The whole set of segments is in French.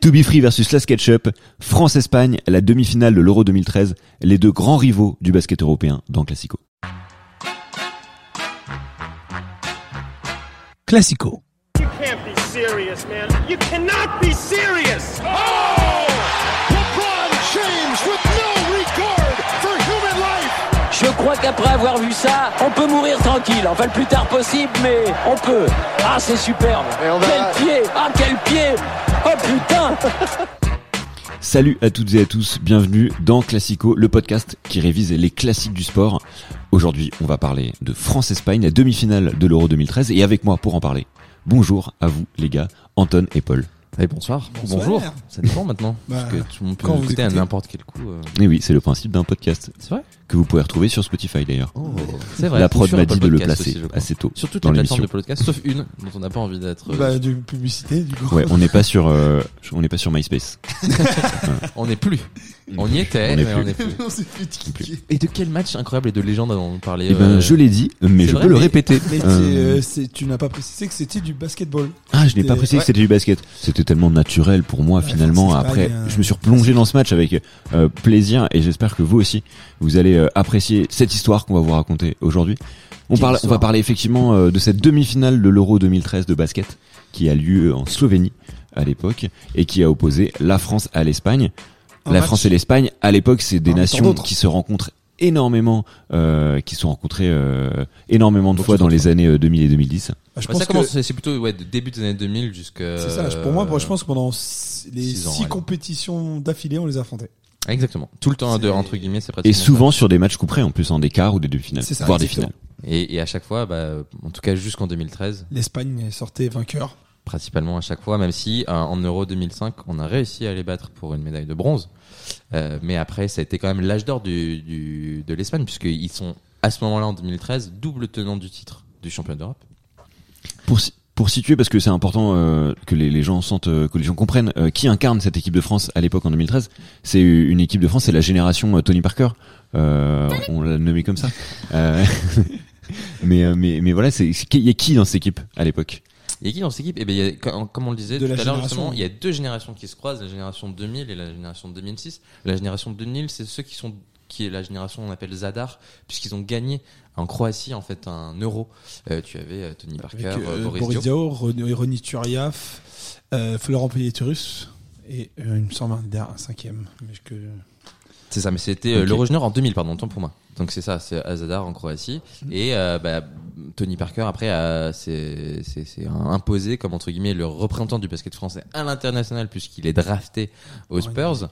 To Be Free versus la SketchUp, France-Espagne, la demi-finale de l'Euro 2013, les deux grands rivaux du basket européen dans Classico. Classico. You can't be serious, man. You cannot be serious. Crois qu'après avoir vu ça, on peut mourir tranquille. Enfin, le plus tard possible, mais on peut. Ah, c'est superbe. Et on va- Quel pied Ah, quel pied Oh putain Salut à toutes et à tous, bienvenue dans Classico, le podcast qui révise les classiques du sport. Aujourd'hui, on va parler de France-Espagne, la demi-finale de l'Euro 2013, et avec moi pour en parler, bonjour à vous les gars, Anton et Paul. Allez, bonsoir. Bonsoir. Bonjour. Ça dépend maintenant. Bah, parce que tout le monde peut quand nous vous écouter à n'importe quel coup. euh. Et oui, c'est le principe d'un podcast C'est vrai que vous pouvez retrouver sur Spotify d'ailleurs. Oh, c'est vrai. la prod m'a dit de le placer aussi, assez tôt Sur toutes dans les plateformes l'émission. de podcast, sauf une dont on n'a pas envie d'être. euh, Bah, de publicité, du coup. Ouais, on n'est pas sur, euh, on n'est pas sur MySpace. On n'est plus. On y était, On mais plus. on n'est plus. on s'est fait tiquer. Et de quel match incroyable et de légende on parlait Eh ben, euh, je l'ai dit, mais je vrai, peux le répéter. Mais Euh, tu n'as pas précisé que c'était du basketball. Ah, je n'ai pas précisé ouais. que c'était du basket. C'était tellement naturel pour moi Ouais, finalement. Après, je me suis replongé dans ce match avec plaisir et j'espère que vous aussi, vous allez euh, apprécier cette histoire qu'on va vous raconter aujourd'hui. On, parle, on va parler effectivement euh, de cette demi-finale de l'Euro 2013 de basket qui a lieu en Slovénie à l'époque et qui a opposé la France à l'Espagne. La match France et l'Espagne, à l'époque, c'est des tant nations qui se rencontrent énormément, euh, qui se sont rencontrées euh, énormément de Beaucoup fois dans les années euh, 2000 et 2010. Bah, je Bah, pense ça que commence, c'est c'est plutôt ouais, de début des années 2000 jusqu'à. c'est ça. Pour moi, je pense que pendant six- les six six compétitions d'affilée, on les a affrontées. Exactement. Tout le temps de C'est- entre guillemets, c'est. Et souvent sur des matchs couperés en plus, en des quarts ou des demi-finales, C'est ça, voire des finales. Et, et à chaque fois, bah, en tout cas jusqu'en 2013, L'Espagne sortait vainqueur. principalement à chaque fois, même si euh, en Euro 2005, on a réussi à les battre pour une médaille de bronze. Euh, mais après, ça a été quand même l'âge d'or du, du, de l'Espagne, puisqu'ils sont à ce moment-là, en 2013, double tenant du titre du championnat d'Europe. Pour, si- pour situer, parce que c'est important euh, que les, les gens sentent, euh, que les gens comprennent euh, qui incarne cette équipe de France à l'époque en 2013. C'est une équipe de France, c'est la génération euh, Tony Parker. Euh, on l'a nommé comme ça. Euh, mais, mais mais voilà, il y a qui dans cette équipe à l'époque? Il y a qui dans cette équipe? Eh il y a, comme on le disait De tout à l'heure, justement, il y a deux générations qui se croisent, la génération 2000 et la génération 2006. La génération 2000, c'est ceux qui sont qui est la génération on appelle Zadar, puisqu'ils ont gagné en Croatie en fait un euro. Euh, tu avais euh, Tony Parker, Avec euh, Boris, Boris. Diaw, Ron- Ronny Turiaf, Florent Pietrus et euh, il me semble un, cinquième. Mais que... C'est ça, mais c'était euh, Ok. l'Euro Junior en 2000, pardon, tant pour moi. Donc c'est ça, c'est Azadar en Croatie. Et euh, bah, Tony Parker, après, un- imposé comme, entre guillemets, le représentant du basket français à l'international, puisqu'il est drafté aux Spurs.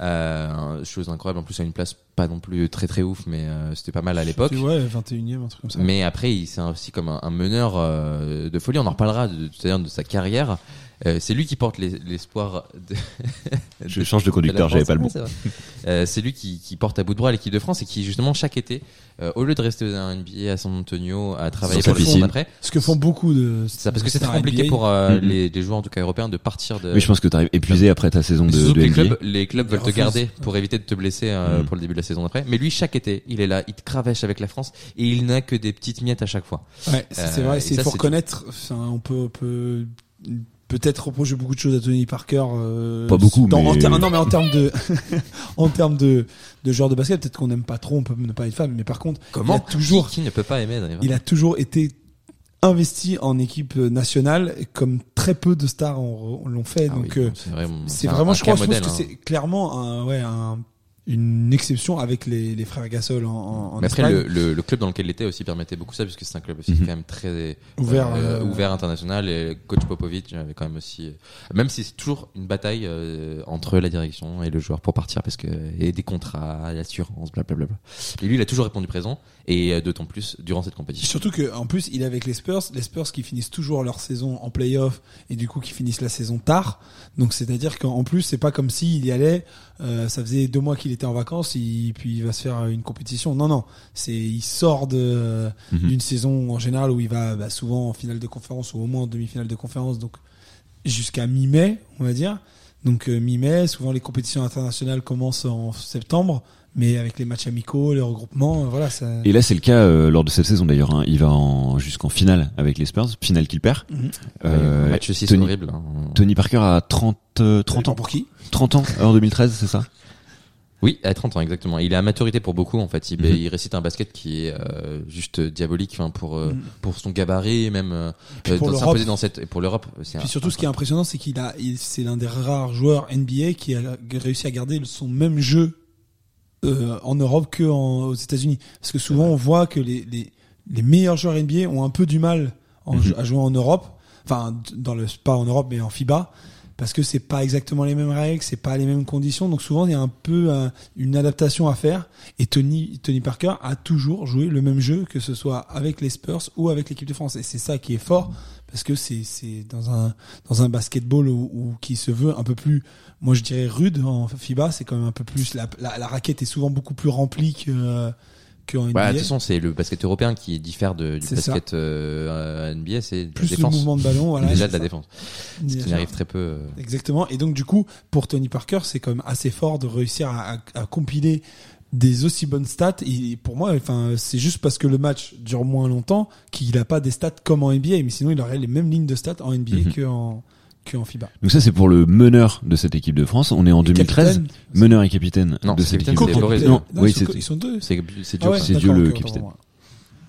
Euh, chose incroyable, en plus, à une place pas non plus très très ouf, mais euh, c'était pas mal à l'époque. Ouais, 21ème, un truc comme ça. Mais après, il c'est aussi comme un, un meneur euh, de folie. On en reparlera de, tout à l'heure de sa carrière. Euh, c'est lui qui porte les- l'espoir de, Je change de conducteur, j'avais pas le vrai. Euh, c'est lui qui, qui porte à bout de bras l'équipe de France et qui justement chaque été, euh, au lieu de rester dans un NBA à San Antonio à travailler Sur pour le monde après, Ce que font beaucoup de. c'est ça parce que c'est très compliqué NBA. pour euh, Mhm. les, les joueurs en tout cas européens de partir de. Oui, je pense que t'arrives épuisé après ta saison Mais de, de les NBA. clubs, les clubs veulent te garder pour éviter de te blesser euh, Mhm. pour le début de la saison d'après. Mais lui, chaque été, il est là, il te cravèche avec la France et il n'a que des petites miettes à chaque fois. Ouais, c'est Euh, vrai, c'est on peut, on peut peut-être reprocher beaucoup de choses à Tony Parker. euh, Pas beaucoup, dans- mais- en ter- non, mais en termes de, en termes de, de joueur de basket, peut-être qu'on n'aime pas trop, on peut ne pas être fan, mais par contre, il a toujours, qui, ne peut pas aimer il a toujours été investi en équipe nationale, comme très peu de stars l'ont fait. Ah donc, oui, euh, c'est vraiment, je crois, je pense que hein. c'est clairement un, ouais, un, une exception avec les, les frères Gasol en, en, en Mais après, Espagne. le, le, le club dans lequel il était aussi permettait beaucoup ça, puisque c'est un club aussi Mhm. quand même très Ouvert, euh, euh, ouvert international. Et coach Popovic avait quand même aussi, même si c'est toujours une bataille euh, entre la direction et le joueur pour partir, parce que et des contrats, l'assurance, blablabla. Et lui, il a toujours répondu présent, et euh, d'autant plus durant cette compétition. Surtout que en plus il est avec les Spurs, les Spurs qui finissent toujours leur saison en playoff et du coup qui finissent la saison tard. Donc c'est-à-dire qu'en plus c'est pas comme s'il y allait, euh, ça faisait deux mois qu'il était en vacances, il, puis il va se faire une compétition. Non non, c'est il sort de Mhm. d'une saison en général où il va bah, souvent en finale de conférence ou au moins en demi-finale de conférence, donc jusqu'à mi-mai on va dire. Donc euh, mi-mai, souvent les compétitions internationales commencent en septembre, mais avec les matchs amicaux, les regroupements, euh, voilà, ça. Et là, c'est le cas euh, lors de cette saison d'ailleurs. hein. Il va en, jusqu'en finale avec les Spurs, finale qu'il perd. Mhm. Euh, le match aussi, c'est Tony, horrible. hein. Tony Parker a 30, euh, 30 ans. pour qui 30 ans en 2013, c'est ça? Oui, à 30 ans, exactement. Il est à maturité pour beaucoup, en fait. Il, Mhm. il récite un basket qui est euh, juste diabolique enfin, pour, euh, Mhm. pour son gabarit, et même euh, euh, pour dans- l'Europe. s'imposer dans cette... et Pour l'Europe, c'est Puis un- surtout, ce qui est impressionnant, c'est qu'il a, il- c'est l'un des rares joueurs NBA qui a réussi à garder son même jeu euh, en Europe que en- aux États-Unis. Parce que souvent, on voit que les, les, les meilleurs joueurs NBA ont un peu du mal en- Mhm. à jouer en Europe. Enfin, dans le pas en Europe, mais en FIBA. Parce que c'est pas exactement les mêmes règles, c'est pas les mêmes conditions, donc souvent il y a un peu un- une adaptation à faire. Et Tony Tony Parker a toujours joué le même jeu, que ce soit avec les Spurs ou avec l'équipe de France. Et c'est ça qui est fort, parce que c'est c'est dans un dans un basketball où, où- qui se veut un peu plus moi je dirais rude en FIBA c'est quand même un peu plus la, la, la raquette est souvent beaucoup plus remplie que que en NBA Bah, de toute façon, c'est le basket européen qui diffère de, du basket euh, NBA, c'est de la plus le défense. mouvement de ballon voilà Déjà de la ça. défense. Ce qui sûr. arrive très peu. euh. Exactement. Et donc du coup, pour Tony Parker, c'est quand même assez fort de réussir à, à- à compiler des aussi bonnes stats. Et pour moi, enfin, c'est juste parce que le match dure moins longtemps qu'il n'a pas des stats comme en NBA. Mais sinon, il aurait les mêmes lignes de stats en NBA Mhm. que en que en FIBA. Donc ça, c'est pour le meneur de cette équipe de France. On est en 2013. Capitaine, Meneur et capitaine Non, de c'est cette capitaine, équipe de France. Non, Non, oui, ils, sont, c'est ils sont deux. C'est Ah ouais, c'est d'accord, Dieu, le capitaine.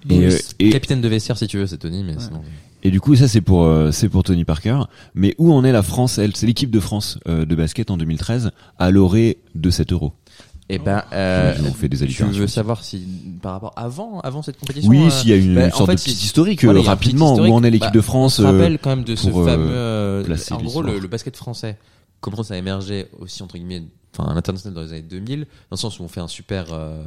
Et, euh, et, Capitaine de vestiaire si tu veux, c'est Tony, mais sinon. et du coup, ça c'est pour euh, c'est pour Tony Parker. Mais où en est la France Elle, c'est l'équipe de France euh, de basket en 2013 à l'orée de 7 euros. Et ben, euh, Je vous fais des tu veux savoir si par rapport avant, avant cette compétition. Oui, euh, s'il y a une bah, en sorte fait, de petite historique Voilà, euh, a rapidement. historique. Où en est l'équipe Bah, de France On se euh, rappelle quand même de ce euh, fameux. euh, en gros, le, le basket français commence à émerger aussi entre guillemets, enfin à l'international dans les années 2000, dans le sens où on fait un super euh,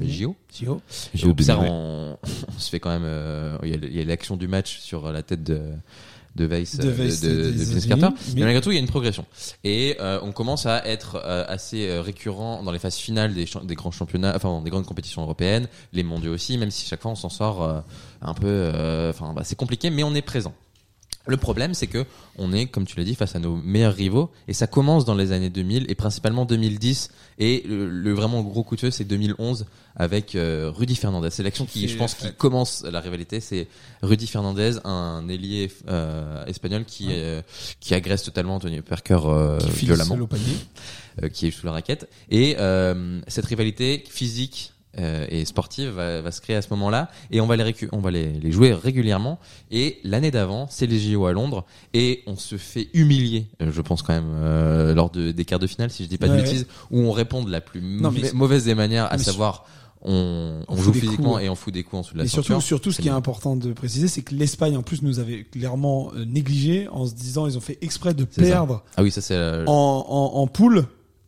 JO. JO. Ouais. on, on se fait quand même. euh, a- il y a l'action du match sur la tête de de Weiss, De euh, Weiss de, de, de Carter. mais- malgré tout, il y a une progression. Et euh, on commence à être euh, assez récurrent dans les phases finales des, grands championnats, enfin des grandes compétitions européennes, les mondiaux aussi, même si chaque fois on s'en sort euh, un peu. Enfin, bah, c'est compliqué, mais on est présent. Le problème, c'est que on est, comme tu l'as dit, face à nos meilleurs rivaux, et ça commence dans les années 2000 et principalement 2010. Et le, le vraiment gros coup de feu, c'est 2011 avec euh, Rudy Fernandez. C'est l'action qui, je pense, qui commence la rivalité. C'est Rudy Fernandez, un ailier euh, espagnol qui euh, qui agresse totalement Antonio Parker Qui violemment qui est sous la raquette. Et cette rivalité physique euh, et sportive va, va se créer à ce moment-là. Et on va les, on va les, les jouer régulièrement. Et l'année d'avant, c'est les JO à Londres. Et on se fait humilier, euh, je pense quand même, euh, lors de, des quarts de finale, si je dis pas de Ouais, bêtises, où on répond de la plus Non, mais- mau- mauvaise des manières, à savoir... On, On joue physiquement coups, et on fout des coups en dessous de la Et surtout, ceinture. surtout, ce qui est important de préciser, c'est que l'Espagne, en plus, nous avait clairement euh, négligé en se disant, ils ont fait exprès de ça. perdre Ah oui, ça c'est... euh, en, en, en poule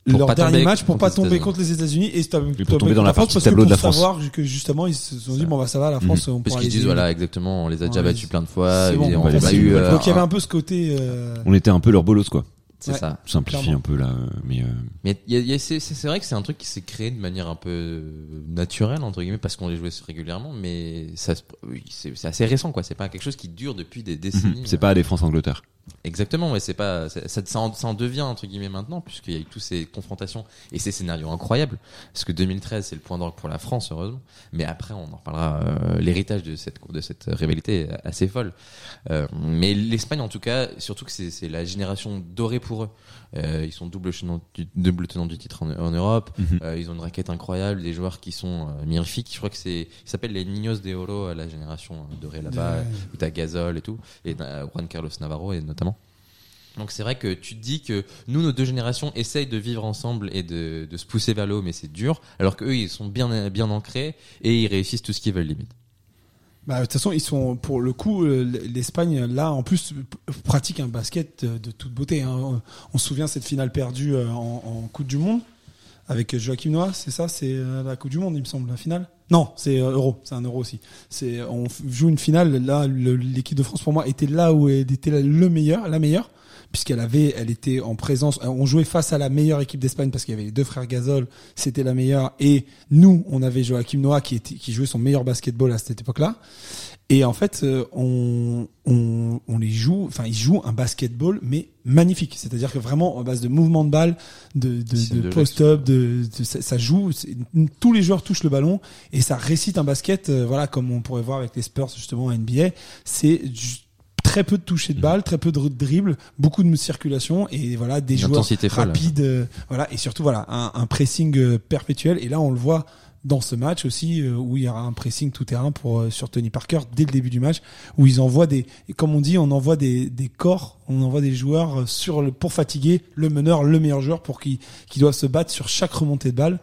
Pour leur pas dernier tomber match pour pas les tomber contre les États-Unis et pour tomber dans la partie tableau de la France. savoir que justement ils se sont dit bon bah ça va la France on parce pourra qu'ils les disent, voilà, exactement, on les a déjà Ouais, battus plein de fois. Euh, donc il y avait un- peu ce côté euh, On était un peu leur bolos quoi. C'est Ouais. ça. Simplifie Clairement. un peu là, euh, mais euh, Mais il y a- il y a- c'est vrai que c'est un truc qui s'est créé de manière un peu naturelle entre guillemets parce qu'on les jouait régulièrement, mais ça se- oui, c'est c'est assez récent quoi. C'est pas quelque chose qui dure depuis des décennies. c'est pas la défense Angleterre. Exactement, mais c'est pas ça, en, devient entre guillemets maintenant puisqu'il y a eu toutes ces confrontations et ces scénarios incroyables. Parce que 2013 c'est le point d'orgue pour la France heureusement, mais après on en reparlera. euh, L'héritage de cette de cette rivalité assez folle. Euh, mais l'Espagne en tout cas, surtout que c'est la génération dorée pour eux. Euh, ils sont double tenant du, double tenant du titre en, en Europe. Euh, ils ont une raquette incroyable, des joueurs qui sont euh, magnifiques. Je crois que c'est ils s'appellent les Niños de Oro, euh, la génération dorée là-bas où t'as Gasol et tout, et Juan Carlos Navarro et notamment. Donc c'est vrai que tu te dis que nous, nos deux générations, essayent de vivre ensemble et de, de se pousser vers le haut, mais c'est dur. Alors qu'eux, ils sont bien, bien ancrés et ils réussissent tout ce qu'ils veulent limite. Bah, de toute façon ils sont pour le coup euh, l'Espagne là en plus pratique un basket de toute beauté hein. on se souvient cette finale perdue euh, en, Coupe du Monde avec Joachim Noah c'est ça? C'est euh, la Coupe du Monde il me semble la finale? Non c'est Euro c'est un Euro aussi. C'est on joue une finale là l'équipe de France pour moi était là où elle était le meilleur la meilleure puisqu'elle avait, elle était en présence. euh, On jouait face à la meilleure équipe d'Espagne parce qu'il y avait les deux frères Gasol, c'était la meilleure. Et nous, on avait Joachim Noah qui était, qui jouait son meilleur basketball à cette époque-là. Et en fait, euh, on, on, on les joue, enfin, ils jouent un basketball, mais magnifique. C'est-à-dire que vraiment, en base de mouvement de balle, de, de, de post-up, de, de- ça, ça joue. Tous les joueurs touchent le ballon et ça récite un basket, euh, voilà, comme on pourrait voir avec les Spurs justement en NBA. C'est très peu de toucher de balle, très peu de dribble, beaucoup de circulation et voilà des joueurs rapides, euh, voilà et surtout voilà un, un pressing euh, perpétuel. Et là, on le voit dans ce match aussi euh, où il y aura un pressing tout terrain pour euh, sur Tony Parker dès le début du match où ils envoient des comme on dit on envoie des, des corps on envoie des joueurs sur le pour fatiguer le meneur le meilleur joueur pour qui qui doivent se battre sur chaque remontée de balle.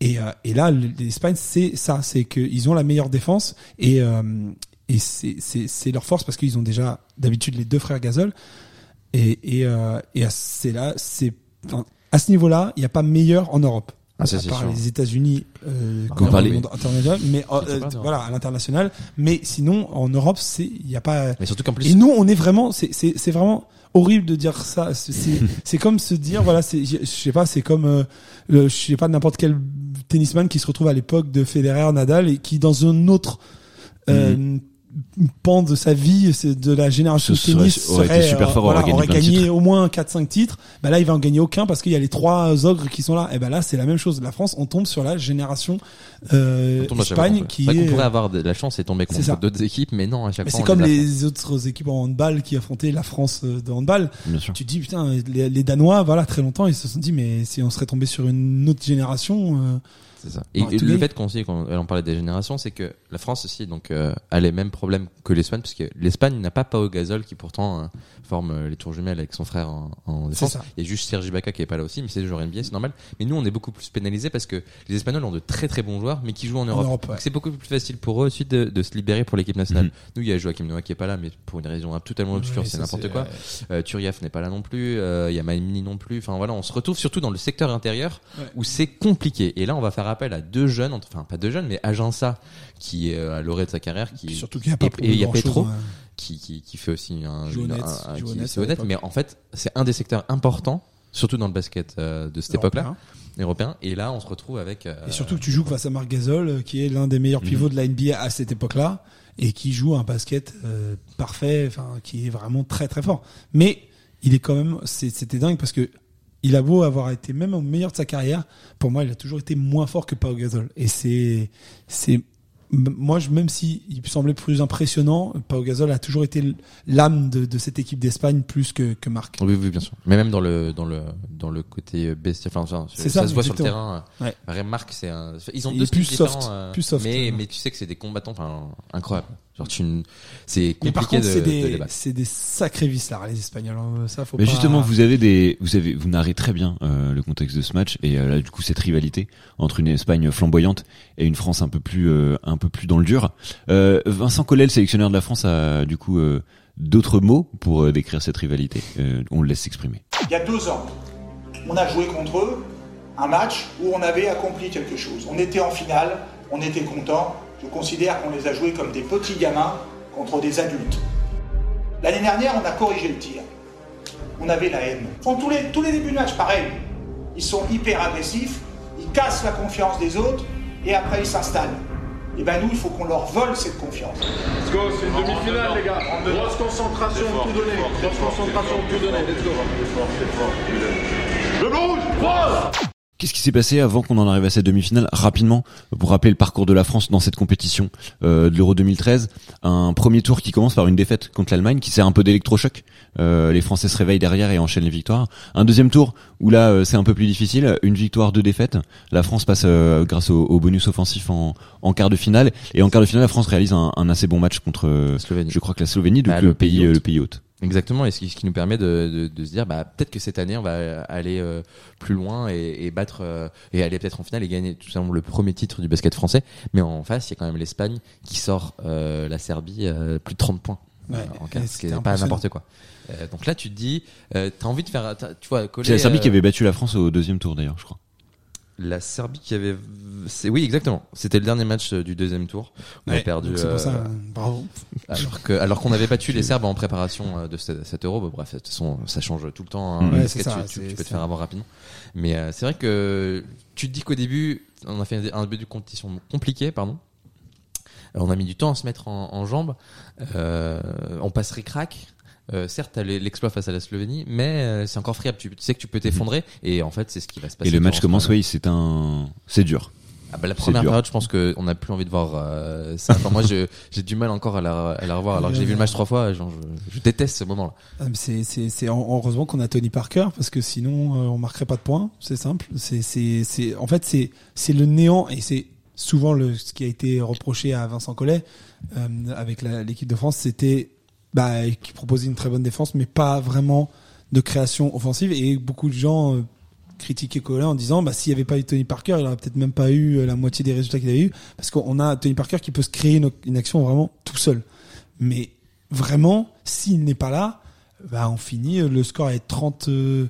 Et, euh, et là l'Espagne c'est ça c'est qu'ils ont la meilleure défense et euh, et c'est c'est c'est leur force parce qu'ils ont déjà d'habitude les deux frères Gasol et et euh, et à- c'est là c'est enfin, à ce niveau-là il n'y a pas meilleur en Europe Ah, ça, à part sûr. les États-unis euh, Ah, comme on dans le monde international, mais euh, pas euh, voilà à l'international. Mais sinon, en Europe, c'est il y a pas. Mais surtout qu'en plus, Et nous, on est vraiment, c'est c'est c'est vraiment horrible de dire ça. C'est c'est- c'est comme se dire voilà, c'est je sais pas, c'est comme euh, le, je sais pas n'importe quel tennisman qui se retrouve à l'époque de Federer, Nadal et qui dans un autre euh, pan de sa vie, c'est de la génération Ce de tennis, serait- aurait été super euh, fort, voilà, aurait gagné aurait au moins 4-5 titres. Bah là, il va en gagner aucun parce qu'il y a les trois ogres qui sont là. Et ben là, c'est la même chose. La France, on tombe sur la génération euh, on Espagne qui qu'on pourrait avoir de la chance et tomber contre d'autres équipes, mais non, à chaque Mais fois. c'est on comme les autres équipes en handball qui affrontaient la France euh, de handball. Bien sûr. Tu te dis putain, les, les Danois, voilà, très longtemps, ils se sont dit mais si on serait tombé sur une autre génération, euh, C'est ça. Et, tout le fait qu'on sait, quand on parlait des générations, c'est que la France aussi donc euh, a les mêmes problèmes que l'Espagne, parce que l'Espagne n'a pas Pau Gasol qui pourtant euh, forme euh, les tours jumelles avec son frère en, en défense. ça. Il y a juste Sergi Baca qui est pas là aussi, mais c'est joueur NBA, c'est normal. Mais nous, on est beaucoup plus pénalisés parce que les Espagnols ont de très très bons joueurs, mais qui jouent en Europe. Europe, ouais. C'est beaucoup plus facile pour eux ensuite de, de se libérer pour l'équipe nationale. Mhm. Nous, il y a Joachim Noah qui est pas là, mais pour une raison totalement obscure, c'est n'importe quoi. Euh, Turiaf n'est pas là non plus. euh, Il y a Maimini non plus. Enfin voilà, on se retrouve surtout dans le secteur intérieur Ouais. où c'est compliqué. Et là, on va faire appel à deux jeunes, enfin pas deux jeunes, mais Agença qui est euh, à l'orée de sa carrière, qui surtout qu'il a pas et- et il y a Petro hein. qui, qui, qui fait aussi un, une- honnête, un- un- joue qui- honnête mais en fait, c'est un des secteurs importants, surtout dans le basket euh, de cette époque-là, européen. Et là, on se retrouve avec. euh, Et surtout que tu joues face à Marc Gasol, qui est l'un des meilleurs pivots de la NBA à cette époque-là, et qui joue un basket euh, parfait, enfin qui est vraiment très très fort. Mais il est quand même, c'était dingue parce que il a beau avoir été même au meilleur de sa carrière, pour moi, il a toujours été moins fort que Pau Gasol. Et c'est, c'est, moi, je, même si il semblait plus impressionnant, Pau Gasol a toujours été l'âme de, de cette équipe d'Espagne plus que, que Marc. Oui, oui, bien sûr. Mais même dans le dans le dans le côté bestial, enfin, ça, se voit sur le terrain. Ouais. Remarque, c'est un. Ils ont deux plus soft, différents, euh, plus soft, mais euh. mais tu sais que c'est des combattants, enfin incroyables. Genre tu, c'est Mais par compliqué contre, de, c'est de des, battre. c'est des sacrés vislards, les Espagnols. hein. Ça, faut Mais pas- justement, vous avez des, vous avez, vous narrez très bien euh, le contexte de ce match et euh, là du coup cette rivalité entre une Espagne flamboyante et une France un peu plus, euh, un peu plus dans le dur. Euh, Vincent Collet, le sélectionneur de la France, a du coup euh, d'autres mots pour euh, décrire cette rivalité? Euh, on le laisse s'exprimer. Il y a deux ans, on a joué contre eux un match où on avait accompli quelque chose. On était en finale, on était content. Je considère qu'on les a joués comme des petits gamins contre des adultes. L'année dernière, on a corrigé le tir. On avait la haine. Font tous les, tous les débuts de match, pareil. Ils sont hyper agressifs, ils cassent la confiance des autres et après ils s'installent. Et ben nous, il faut qu'on leur vole cette confiance. Let's go, c'est une demi-finale, les gars. Grosse concentration, tout donner. Grosse concentration, tout donner. Let's go. Le rouge, Qu'est-ce qui s'est passé avant qu'on en arrive à cette demi-finale Rapidement, pour rappeler le parcours de la France dans cette compétition euh, de l'Euro 2013, un premier tour qui commence par une défaite contre l'Allemagne, qui sert un peu d'électrochoc. Euh, les Français se réveillent derrière et enchaînent les victoires. Un deuxième tour où là euh, c'est un peu plus difficile, une victoire, deux défaites. La France passe euh, grâce au, au bonus offensif en, en quart de finale et en quart de finale la France réalise un, un assez bon match contre, Slovénie. je crois que la Slovénie, donc Bah, le, le pays pays, hôte. le pays hôte. Exactement, et ce qui, ce qui nous permet de, de, de se dire, bah, peut-être que cette année, on va aller euh, plus loin et, et battre, euh, et aller peut-être en finale et gagner tout simplement le premier titre du basket français. Mais en face, il y a quand même l'Espagne qui sort euh, la Serbie euh, plus de 30 points. Ouais, euh, en quart, et ce qui n'est pas n'importe quoi. Euh, donc là, tu te dis, euh, t'as envie de faire, tu vois, coller, C'est la Serbie euh, qui avait battu la France au deuxième tour d'ailleurs, je crois. La Serbie qui avait. Oui, exactement. C'était le dernier match euh, du deuxième tour. On a perdu. C'est pour ça, euh, bravo. alors que alors qu'on avait battu les Serbes en préparation euh, de ce- cet euro. Bah, bref, de toute façon, ça change tout le temps. hein, Ouais, ça, tu, tu- c'est- tu peux te faire avoir rapidement. Mais euh, c'est vrai que tu te dis qu'au début, on a fait un début de compétition compliqué, pardon. On a mis du temps à se mettre en, en jambes. Euh, on passerait crack. Euh, certes, l'exploit face à la Slovénie, mais euh, c'est encore friable. Tu, tu sais que tu peux t'effondrer, et en fait, c'est ce qui va se passer. Et le match commence, oui, c'est un, c'est dur. Ah bah, la première période, je pense qu'on n'a plus envie de voir euh, ça. Enfin, moi, je- j'ai du mal encore à la, à la revoir, alors que j'ai vu le match trois fois. Genre, je, je déteste ce moment-là. Ah, mais C'est, c'est, c'est heureusement qu'on a Tony Parker parce que sinon euh, on marquerait pas de points. C'est simple. C'est, c'est, c'est, en fait c'est, c'est le néant et c'est souvent le ce qui a été reproché à Vincent Collet euh, avec la- l'équipe de France, c'était bah, qui proposait une très bonne défense, mais pas vraiment de création offensive. Et beaucoup de gens euh, critiquaient Collet en disant bah s'il y avait pas eu Tony Parker, il aurait peut-être même pas eu euh, la moitié des résultats qu'il a eu parce qu'on a Tony Parker qui peut se créer une, une action vraiment tout seul. Mais vraiment, s'il n'est pas là, bah on finit. euh, Le score est 30. euh,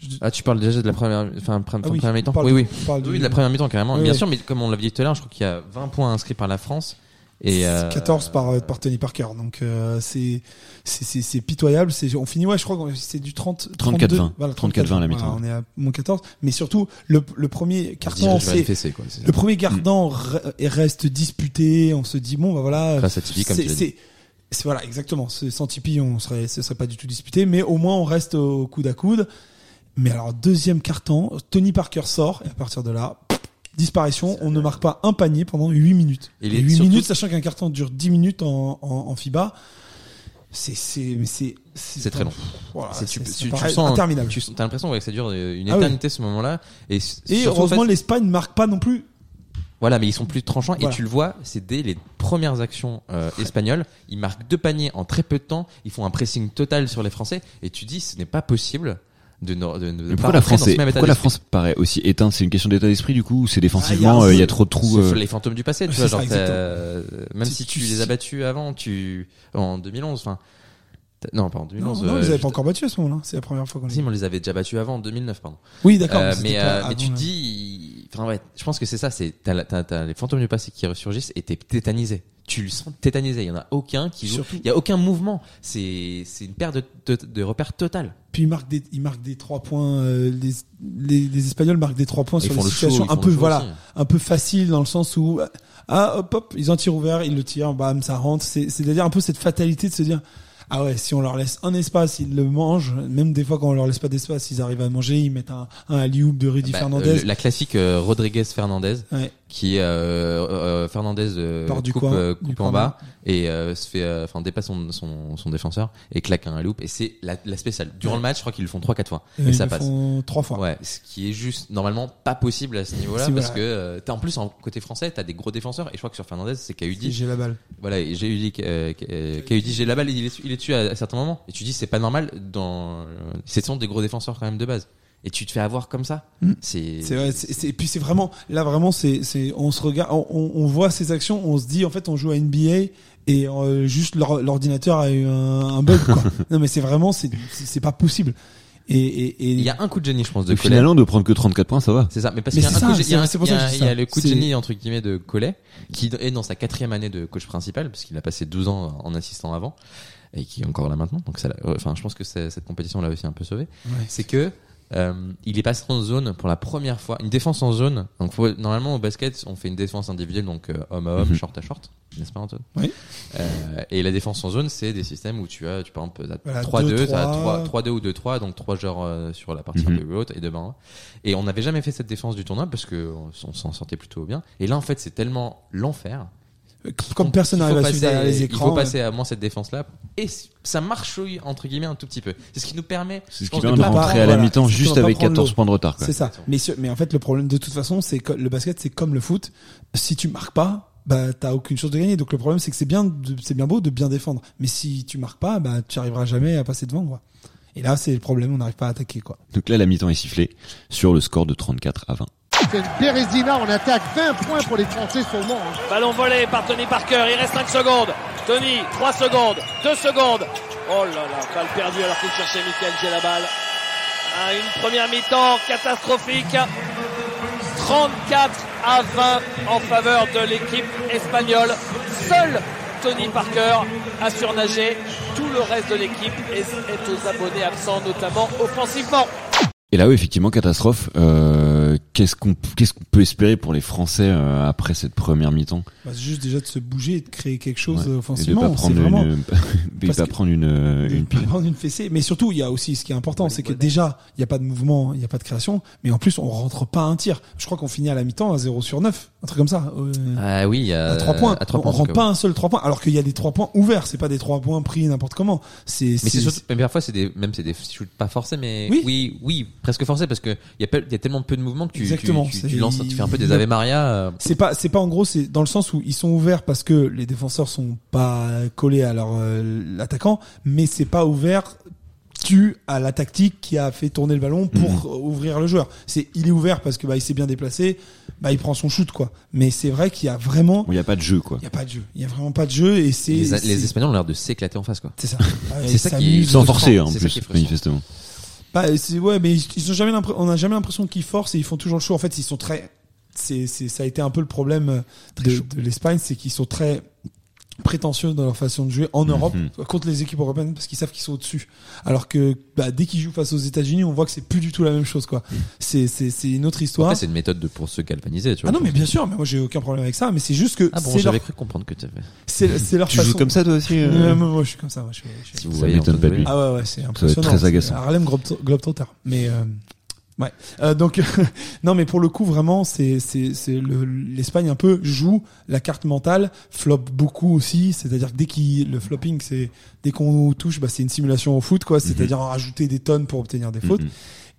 je- Ah, tu parles déjà de la première, enfin, pre- Ah oui, première mi-temps. Oui, de- oui. Oui, de la première mi-temps carrément. Oui, Bien oui. sûr, mais comme on l'avait dit tout à l'heure, je crois qu'il y a 20 points inscrits par la France et euh, 14 par, par Tony Parker. Donc euh, c'est c'est pitoyable. C'est on finit ouais, je crois que c'est du 30 32, 34-20. Voilà, 34-20 à la voilà, mi-temps. on est à moins 14, mais surtout le le premier carton c'est le premier re- et reste disputé, on se dit bon bah voilà c'est voilà exactement, sans Tipeee on serait ce serait pas du tout disputé mais au moins on reste au coude à coude. Mais alors deuxième carton, Tony Parker sort et à partir de là disparition, on ne marque pas un panier pendant 8 minutes. Et les- 8 surtout- minutes sachant qu'un carton dure 10 minutes en, en, en FIBA. C'est c'est mais c'est C'est très long. Voilà, C'est- tu, c'est- tu, ça tu paraît sens, interminable. tu as l'impression ouais, que ça dure une Ah oui. éternité ce moment-là. Et, Et surtout, en heureusement fait, l'Espagne ne marque pas non plus. Voilà, mais ils sont plus tranchants Voilà. et tu le vois, c'est dès les premières actions euh, espagnoles, ils marquent deux paniers en très peu de temps, ils font un pressing total sur les Français et tu dis ce n'est pas possible de ne de, de pourquoi la France, dans ce est- pourquoi la. France paraît aussi éteinte? C'est une question d'état d'esprit du coup ou c'est Ah, défensivement il y a un euh, il y a trop de trous euh, les fantômes du passé, tu C'est vois, genre euh, même Si tu- les as battus avant, tu en 2011, enfin non pas en Non, 2011. non, euh, vous avez je- pas encore battu à ce moment-là. C'est la première fois qu'on les Si, mais on les avait déjà battus avant en 2009, pardon. Oui, d'accord. Euh, mais, euh, mais tu te dis, enfin ouais, je pense que c'est ça, c'est t'as, la- t'as, t'as les fantômes du passé qui ressurgissent et t'es tétanisé. Tu le sens tétanisé. Il y en a aucun qui joue. Surtout- Il y a aucun mouvement. C'est c'est une perte de, de, de repères totale. Puis ils marquent des, ils marquent des trois points. euh, les, les, les Espagnols marquent des trois points Ils sur font des le show, situations ils un font peu le show voilà, aussi. un peu facile dans le sens où ah hop hop, ils ont un tir ouvert, ils le tirent, bam, ça rentre. C'est c'est à dire un peu cette fatalité de se dire ah ouais, si on leur laisse un espace, ils le mangent. Même des fois quand on leur laisse pas d'espace, ils arrivent à manger, ils mettent un un alley-oop de Rudy Bah, Fernandez. euh, la classique euh, Rodriguez Fernandez Ouais. Qui euh, euh, Fernandez euh, Part du coupe, coin, euh, du coupe en corner. bas et euh, se fait euh, enfin dépasse son, son son défenseur et claque un loop et c'est la, la spéciale durant le match je crois qu'ils le font trois quatre fois Et et ils ça le passe font trois fois. Ouais, ce qui est juste normalement pas possible à ce niveau-là parce voilà. que euh, t'as en plus en côté français t'as des gros défenseurs et je crois que sur Fernandez c'est Kaudi J'ai la balle. voilà j'ai eu dit Kaudi j'ai la balle il est il est dessus à, à certains moments et tu dis c'est pas normal dans euh, ce sont des gros défenseurs quand même de base et tu te fais avoir comme ça Mm. c'est C'est vrai, c'est, c'est- et puis c'est vraiment, là vraiment, c'est, c'est, on se regarde, on, on- on voit ces actions, on se dit, en fait, on joue à NBA et euh, juste l'or- l'ordinateur a eu un, un bug, quoi. non, mais c'est vraiment, c'est, c'est, pas possible. Et, et, et il y a un coup de génie je pense de Collet finalement de prendre que 34 points ça va. C'est ça, mais parce Mais qu'il y a c'est un coup de- il y a un- c'est pour ça il y a- que je dis il y a ça. le coup de C'est- génie entre guillemets de Collet qui est dans sa quatrième année de coach principal parce qu'il a passé 12 ans en assistant avant et qui est encore là maintenant. Donc ça, enfin, je pense que c'est- cette compétition l'a aussi un peu sauvé. Ouais. C'est que euh, il est passé en zone pour la première fois, une défense en zone. Donc faut- normalement au basket, on fait une défense individuelle, donc euh, homme à homme, Mhm. short à short, n'est-ce pas Antoine? Oui. Euh, et la défense en zone, c'est des systèmes où tu as, tu par exemple, t'as Voilà, 3-2, deux, t'as trois. 3 3-2 ou 2-3, donc trois joueurs sur la partie Mhm. un peu haute et deux bas. Et on n'avait jamais fait cette défense du tournoi parce que on, on s'en sortait plutôt bien. Et là, en fait, c'est tellement l'enfer. Comme personne n'arrive à passer- suivre derrière les Il écrans. faut passer à moins cette défense-là. Et ça marchouille, entre guillemets, un tout petit peu. C'est ce qui nous permet, C'est je ce qui pense, permet de de pas pas- rentrer à la mi-temps juste avec prendre 14 l'eau. points de retard quoi. C'est ça. Mais, sur- mais en fait, le problème de toute façon, c'est que le basket, c'est comme le foot. Si tu marques pas, bah, t'as aucune chance de gagner. Donc le problème, c'est que c'est bien, c'est bien beau de bien défendre. Mais si tu marques pas, bah, tu arriveras jamais à passer devant, quoi. Et là, c'est le problème, on n'arrive pas à attaquer, quoi. Donc là la mi-temps est sifflée sur le score de 34 à 20. C'est une Bérésina en attaque. 20 points pour les Français seulement. hein. Ballon volé par Tony Parker. Il reste 5 secondes. Tony, 3 secondes, 2 secondes. Oh là là, balle perdue alors qu'il cherchait Michael J'ai la balle. Ah, une première mi-temps catastrophique. 34 à 20 en faveur de l'équipe espagnole. Seul Tony Parker a surnagé. Tout le reste de l'équipe est, est aux abonnés absents, notamment offensivement. Et là, oui, effectivement, catastrophe. Euh, qu'est-ce qu'on qu'est-ce qu'on peut espérer pour les Français euh, après cette première mi-temps? Bah, c'est juste déjà de se bouger et de créer quelque chose Ouais. euh, Et de offensivement. pas C'est prendre vraiment une, de pas prendre une, euh, de une pile. prendre une fessée. Mais surtout, il y a aussi ce qui est important, c'est que déjà, il n'y a pas de mouvement, il n'y a pas de création, mais en plus, on rentre pas un tir. Je crois qu'on finit à la mi-temps à 0 sur 9, un truc comme ça. Euh, Ah oui, a à 3 points. À 3 on points. rentre donc, pas ouais. un seul 3 points, alors qu'il y a des 3 points ouverts, c'est pas des 3 points pris n'importe comment. C'est, Mais c'est surtout, mais parfois c'est des, même c'est des shoots pas forcés, mais Oui. oui, oui, presque forcés parce que il y a, y tellement peu de mouvements que tu, tu- Exactement, tu, tu, lances, tu fais un peu des Ave Maria. euh, C'est pas, c'est pas en gros, c'est dans le sens où ils sont ouverts parce que les défenseurs sont pas collés à leur euh, l'attaquant, mais c'est pas ouvert dû à la tactique qui a fait tourner le ballon pour Mhm. euh, ouvrir le joueur. C'est, il est ouvert parce que bah il s'est bien déplacé, bah il prend son shoot quoi. Mais c'est vrai qu'il y a vraiment, Il n'y a pas de jeu, quoi. il y a pas de jeu, il y a vraiment pas de jeu et c'est, les, c'est- les Espagnols ont l'air de s'éclater en face quoi. c'est ça. Ouais, C'est ils ça qui-. Sans forcer, hein, en C'est plus, manifestement. Bah, c'est ouais, mais ils, ils ont jamais on n'a jamais l'impression qu'ils forcent et ils font toujours le show. En fait, ils sont très, c'est, c'est, ça a été un peu le problème de, de l'Espagne, c'est qu'ils sont très prétentieux dans leur façon de jouer en Europe contre les équipes européennes parce qu'ils savent qu'ils sont au-dessus. Alors que bah, dès qu'ils jouent face aux États-Unis, on voit que c'est plus du tout la même chose quoi. C'est, c'est, c'est une autre histoire. Après c'est une méthode de, pour se galvaniser, tu vois. ah non, mais bien sûr, mais moi j'ai aucun problème avec ça. Mais c'est juste que Ah bon, j'avais leur, cru comprendre que tu avais. c'est, c'est leur Tu façon. joues comme ça, toi aussi euh Ouais, moi, moi, je suis comme ça. moi, je suis- je suis- Si vous Ça voyez. Ah ouais, ouais, c'est être impressionnant. très agaçant. Harlem Globe- Globetrotter. Mais euh, ouais. Euh, donc non, mais pour le coup, vraiment, c'est c'est c'est le- l'Espagne un peu joue la carte mentale, flop beaucoup aussi. C'est-à-dire que dès qu'il le flopping, c'est dès qu'on touche, bah c'est une simulation au foot, quoi. C'est-à-dire en rajouter des tonnes pour obtenir des fautes. Mhm.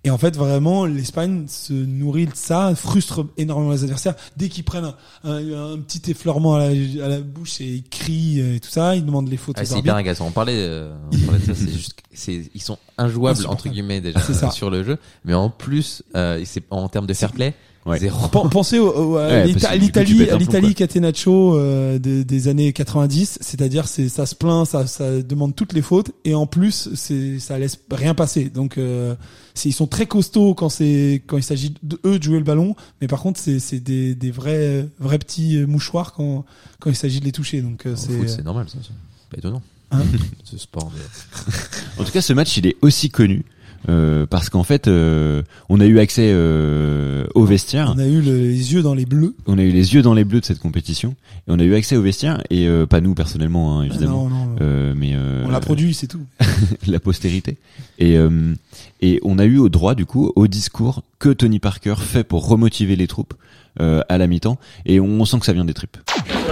Et en fait, vraiment, l'Espagne se nourrit de ça, frustre énormément les adversaires. Dès qu'ils prennent un, un- un petit effleurement à la, à la bouche et ils crient et tout ça, ils demandent les fautes Ah, c'est hyper agaçant. On parlait, euh, on parlait de ça. C'est juste, c'est, ils sont injouables entre guillemets déjà sur le jeu, mais en plus, euh, c'est en termes de fair play, Ouais. zéro. Pen- Pensez au, au- à Ouais, l'Italie, l'Italie Catenaccio euh, des, des années 90, c'est-à-dire c'est ça se plaint, ça, ça demande toutes les fautes et en plus c'est ça laisse rien passer. Donc euh, c'est- ils sont très costauds quand c'est quand il s'agit de eux de jouer le ballon, mais par contre c'est c'est des, des vrais vrais petits mouchoirs quand quand il s'agit de les toucher. Donc euh, c'est foot, c'est normal, ça. c'est Pas étonnant. Hein Ce sport. de- En tout cas, ce match, il est aussi connu euh, parce qu'en fait, euh, on a eu accès euh, au vestiaire. on a eu le- les yeux dans les bleus. On a eu les yeux dans les bleus de cette compétition et on a eu accès au vestiaire et euh, pas nous personnellement, hein, évidemment, Non, non, non. Euh, mais euh, on l'a produit, c'est tout. la postérité. Et euh, et on a eu au droit du coup au discours que Tony Parker fait pour remotiver les troupes euh, à la mi-temps et on sent que ça vient des tripes.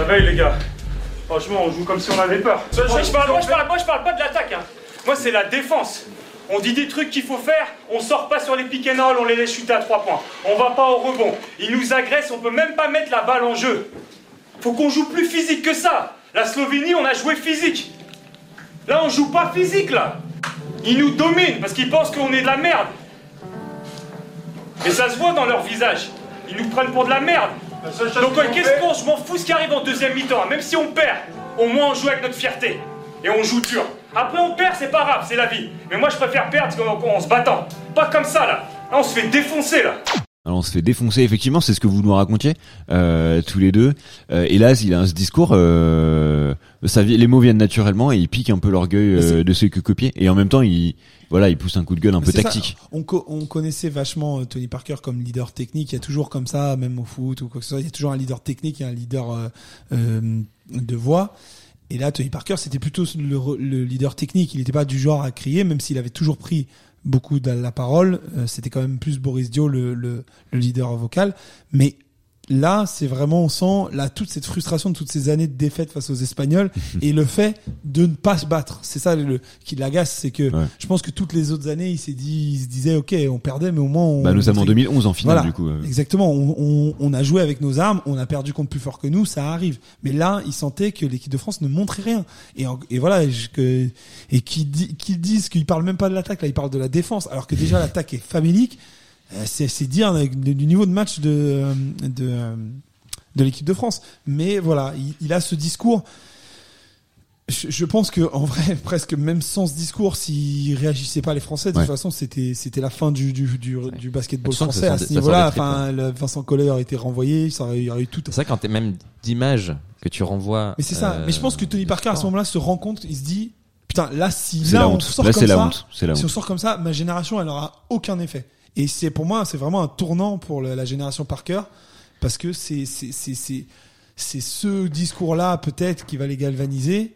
Réveille les gars? Franchement, on joue comme si on avait peur. Moi, je parle, moi, je parle, moi, je parle pas de l'attaque. Hein. Moi, c'est la défense. On dit des trucs qu'il faut faire, on sort pas sur les pick and roll, on les laisse chuter à 3 points. On va pas au rebond. Ils nous agressent, on peut même pas mettre la balle en jeu. Faut qu'on joue plus physique que ça. La Slovénie, on a joué physique. Là, on joue pas physique, là. Ils nous dominent parce qu'ils pensent qu'on est de la merde. Et ça se voit dans leur visage. Ils nous prennent pour de la merde. Donc ouais, qu'est-ce qu'on Je m'en fous ce qui arrive en deuxième mi-temps. hein. Même si on perd, au moins on joue avec notre fierté. Et on joue dur. Après on perd, c'est pas grave, c'est la vie. Mais moi je préfère perdre en, en se battant. Pas comme ça là. Là on se fait défoncer là. Alors on se fait défoncer effectivement, c'est ce que vous nous racontiez euh, tous les deux. Euh, hélas, il a ce discours, euh, ça, les mots viennent naturellement et il pique un peu l'orgueil euh, de ceux que copier. Et en même temps, il voilà, il pousse un coup de gueule un Mais peu ça. tactique. On, co- on connaissait vachement euh, Tony Parker comme leader technique. Il y a toujours comme ça, même au foot ou quoi que ce soit, il y a toujours un leader technique et un leader euh, euh, de voix. Et là, Tony Parker, c'était plutôt le, leader technique. Il n'était pas du genre à crier, même s'il avait toujours pris beaucoup de la parole. Euh, c'était quand même plus Boris Dio, le, le, le leader vocal. Mais là, c'est vraiment, on sent là toute cette frustration de toutes ces années de défaite face aux Espagnols et le fait de ne pas se battre. C'est ça le, qui l'agace, c'est que Ouais. je pense que toutes les autres années, il s'est dit, il se disait, ok, on perdait, mais au moins on. Bah, notamment en 2011 en finale Voilà, du coup. euh. exactement. On, on, on a joué avec nos armes, on a perdu contre plus fort que nous, ça arrive. Mais là, il sentait que l'équipe de France ne montrait rien. Et, en- et voilà, je- que, et qui dit, qui disent qu'ils parlent même pas de l'attaque, là, ils parlent de la défense, alors que déjà l'attaque est famélique. Euh, C'est, dire du niveau de match de, euh, de, euh, de l'équipe de France. Mais voilà, il, il a ce discours Je, je pense que en vrai, presque même sans ce discours, s'ils réagissaient pas les Français, de Ouais. toute façon, c'était c'était la fin du du du, du basketball français à ce niveau-là. Enfin, le Vincent Collet aurait été renvoyé, ça aurait, il y aurait eu tout. C'est ça quand t'es même d'image que tu renvoies. Mais c'est ça. euh, Mais je pense que Tony Parker à ce moment-là se rend compte, il se dit, putain, là si là la on honte. sort Là, comme la ça, honte. La si on sort comme ça, ma génération, elle aura aucun effet. Et c'est pour moi, c'est vraiment un tournant pour la génération Parker parce que c'est c'est ce discours-là peut-être qui va les galvaniser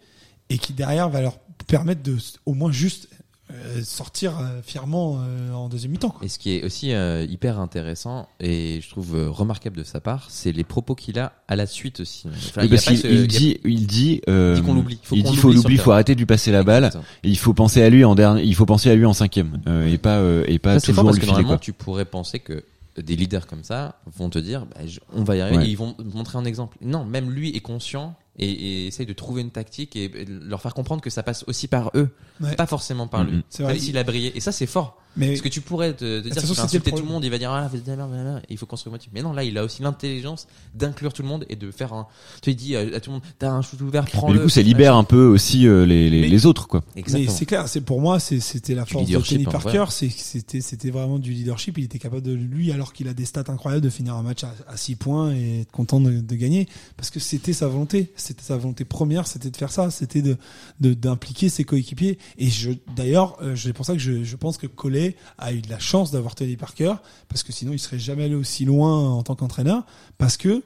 et qui derrière va leur permettre de au moins juste euh, sortir euh, fièrement euh, en deuxième mi-temps. quoi. Et ce qui est aussi euh, hyper intéressant et je trouve euh, remarquable de sa part, c'est les propos qu'il a à la suite aussi. Enfin, il parce qu'il ce- il il dit, il dit, euh, Il dit qu'on l'oublie. Faut il dit faut l'oublie faut arrêter de lui passer la balle. Et il faut penser à lui en dernier, il faut penser à lui en cinquième euh, et pas euh, et pas Ça, c'est fort toujours parce lui que filer tu pourrais penser que des leaders comme ça vont te dire, bah, je- on va y arriver, Ouais. et ils vont montrer un exemple. Non, même lui est conscient et, et essaye de trouver une tactique et, leur faire comprendre que ça passe aussi par eux, Ouais. pas forcément par lui. C'est vrai. Même s'il a brillé. Et ça, c'est fort. Mais Parce que tu pourrais te, te dire le insulter tout le monde, il va dire, ah, de la merde, il faut construire motif. Mais non, là, il a aussi l'intelligence d'inclure tout le monde et de faire un, tu sais, il dit à, à tout le monde, t'as un shoot ouvert, Mais prends-le. du coup, ça libère un peu aussi euh, les les, Mais- les autres quoi. Mais Exactement. c'est clair, c'est pour moi, c'est- c'était la Du force de leadership, Tony en Parker, c'était c'était vraiment du leadership. Il était capable de lui, alors qu'il a des stats incroyables, de finir un match à 6 points et être content de, de gagner, parce que c'était sa volonté, c'était sa volonté première, c'était de faire ça, c'était de de- d'impliquer ses coéquipiers. Et je d'ailleurs, euh, c'est pour ça que je, je pense que Collet a eu de la chance d'avoir Tony Parker, parce que sinon il serait jamais allé aussi loin en tant qu'entraîneur, parce que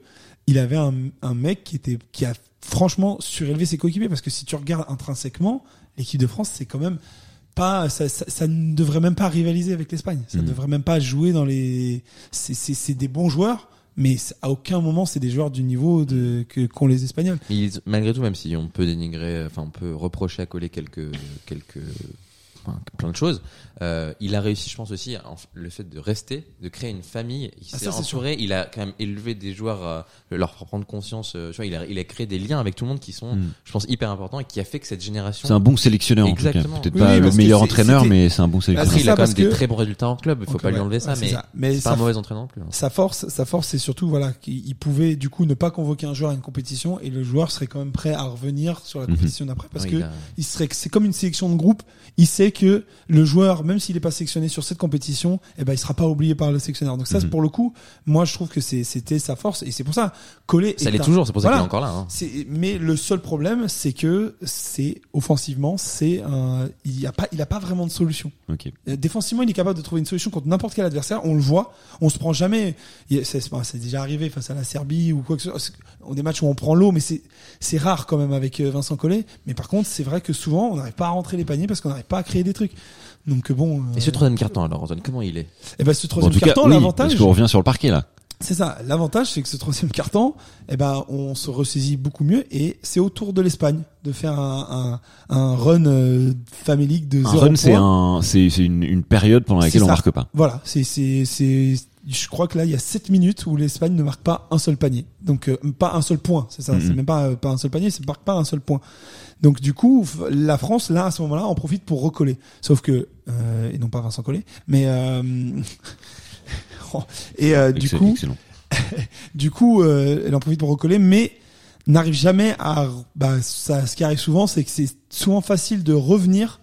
il avait un, un mec qui était qui a franchement surélevé ses coéquipiers parce que si tu regardes intrinsèquement l'équipe de France c'est quand même pas ça, ça, ça ne devrait même pas rivaliser avec l'Espagne ça ne Mhm. devrait même pas jouer dans les c'est des bons joueurs mais à aucun moment c'est des joueurs du niveau de que qu'ont les Espagnols ils- malgré tout, même si on peut dénigrer, enfin, on peut reprocher à coller quelques, quelques, enfin, plein de choses, euh, il a réussi, je pense aussi, en- le fait de rester, de créer une famille. Il Ah, s'est entouré, il a quand même élevé des joueurs, euh, leur faire prendre conscience, euh, tu vois, il a, il a créé des liens avec tout le monde qui sont, Mm. je pense, hyper importants et qui a fait que cette génération. C'est un bon sélectionneur en tout cas. Exactement. Peut-être Oui, pas oui, le meilleur entraîneur, mais c'est un bon Ah, sélectionneur. Après, c'est il a quand même des que- très bons résultats en club, il faut Donc, pas lui enlever ça, ouais, c'est mais ça. Mais c'est pas un mauvais entraîneur non plus. hein. sa force sa force c'est surtout voilà qu'il il pouvait du coup ne pas convoquer un joueur à une compétition et le joueur serait quand même prêt à revenir sur la Mhm. compétition d'après parce que il serait c'est comme une sélection de groupe il sait que le joueur même s'il n'est pas sélectionné sur cette compétition eh ben il sera pas oublié par le sélectionneur donc ça Mhm. pour le coup moi je trouve que c'était sa force et c'est pour ça Collet Ça est l'est toujours, c'est pour ça qu'il est encore là. hein. mais le seul problème c'est que c'est offensivement c'est un il a pas il a pas vraiment de solution euh, Défensivement, il est capable de trouver une solution contre n'importe quel adversaire. On le voit. On se prend jamais. C'est déjà arrivé face à la Serbie ou quoi que ce soit. Des matchs où on prend l'eau, mais c'est c'est rare quand même avec euh, Vincent Collet. Mais par contre, c'est vrai que souvent, on n'arrive pas à rentrer les paniers parce qu'on n'arrive pas à créer des trucs. Donc euh, bon. euh, Et ce troisième carton, alors, Antoine, comment il est eh ben, ce troisième carton, oui, l'avantage, parce qu'on revient sur le parquet là. c'est ça. L'avantage, c'est que ce troisième carton, eh ben, on se ressaisit beaucoup mieux et c'est au tour de l'Espagne de faire un, un, un run euh, famélique de Un zéro run, c'est point. un, c'est c'est une, une période pendant laquelle on marque pas. Voilà, c'est c'est c'est je crois que là il y a 7 minutes où l'Espagne ne marque pas un seul panier. Donc euh, pas un seul point, c'est ça, Mhm. c'est même pas euh, pas un seul panier, c'est marque pas un seul point. Donc du coup, la France là à ce moment-là en profite pour recoller. Sauf que euh, et non pas Vincent Collet, mais euh, et euh, du coup, du coup, euh, elle en profite pour recoller, mais n'arrive jamais à. Bah, ça, ce qui arrive souvent, c'est que c'est souvent facile de revenir,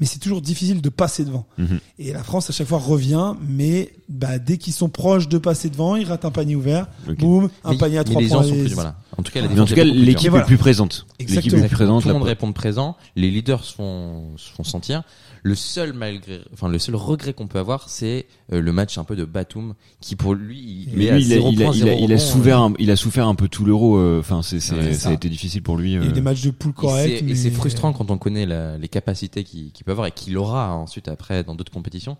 mais c'est toujours difficile de passer devant. Mhm. Et la France à chaque fois revient, mais bah, dès qu'ils sont proches de passer devant, ils ratent un panier ouvert, boum, un Mais- panier à trois les points. gens sont plus, voilà. En tout cas, la Mais en défense tout est cas, beaucoup plus dure. l'équipe Voilà. est plus présente. L'équipe Exactement. est plus présente. Tout le monde répond présent, les leaders se font, se font sentir. Le seul malgré, enfin le seul regret qu'on peut avoir, c'est euh, le match un peu de Batum, qui pour lui, il lui, a, il a, 0.0 il a, il a rebond, souffert, un, il a souffert un peu tout l'euro. euh, Enfin, c'est, ça ça. a été difficile pour lui. Il y a eu euh. des matchs de poule Et corrects. c'est- mais- Et c'est frustrant quand on connaît la- les capacités qu'il qu'il peut avoir et qu'il aura ensuite après dans d'autres compétitions.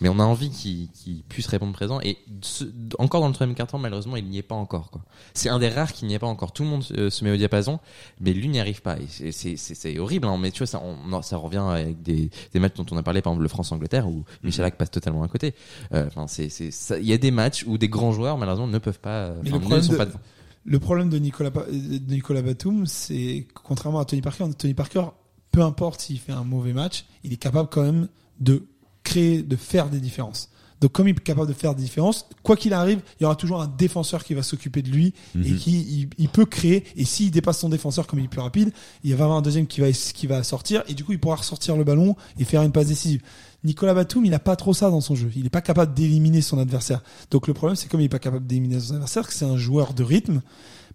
Mais on a envie qu'il puisse répondre présent. Et ce- encore dans le troisième carton, malheureusement, il n'y est pas encore. C'est un des rares qui n'y est pas encore. Tout le monde euh, se met au diapason, mais lui n'y arrive pas. C'est- horrible. Hein, mais tu vois, ça, on- ça revient avec des, des matchs dont on a parlé, par exemple le France-Angleterre, où Michalak passe totalement à côté. Euh, Enfin, ça- il y a des matchs où des grands joueurs, malheureusement, ne peuvent pas. euh, Mais le problème de- pas devant. Le problème de Nicolas, de Nicolas Batum, c'est contrairement à Tony Parker, Tony Parker, peu importe s'il fait un mauvais match, il est capable quand même de créer, de faire des différences. Donc comme il est capable de faire des différences, quoi qu'il arrive, il y aura toujours un défenseur qui va s'occuper de lui et Mhm. qui il, il peut créer. Et s'il dépasse son défenseur comme il est plus rapide, il va avoir un deuxième qui va qui va sortir et du coup il pourra ressortir le ballon et faire une passe décisive. Nicolas Batum, il a pas trop ça dans son jeu. Il est pas capable d'éliminer son adversaire. Donc le problème, c'est comme il est pas capable d'éliminer son adversaire, que c'est un joueur de rythme.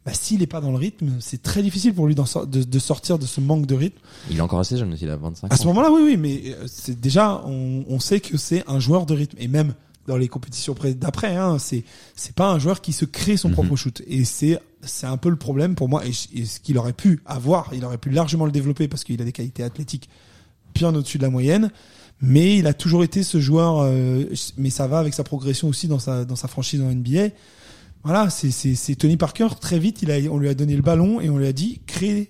Bah, s'il est pas dans le rythme, c'est très difficile pour lui de, de sortir de ce manque de rythme. Il est encore assez jeune, il a 25 ans. À ce moment-là, oui, oui, mais euh, c'est déjà, on, on sait que c'est un joueur de rythme. Et même dans les compétitions d'après, hein, c'est c'est pas un joueur qui se crée son Mhm. propre shoot. Et c'est c'est un peu le problème pour moi. Et ce qu'il aurait pu avoir, il aurait pu largement le développer parce qu'il a des qualités athlétiques bien au-dessus de la moyenne. Mais il a toujours été ce joueur. euh, mais ça va avec sa progression aussi dans sa dans sa franchise en NBA. Voilà, c'est Tony Parker. Très vite, il a on lui a donné le ballon et on lui a dit crée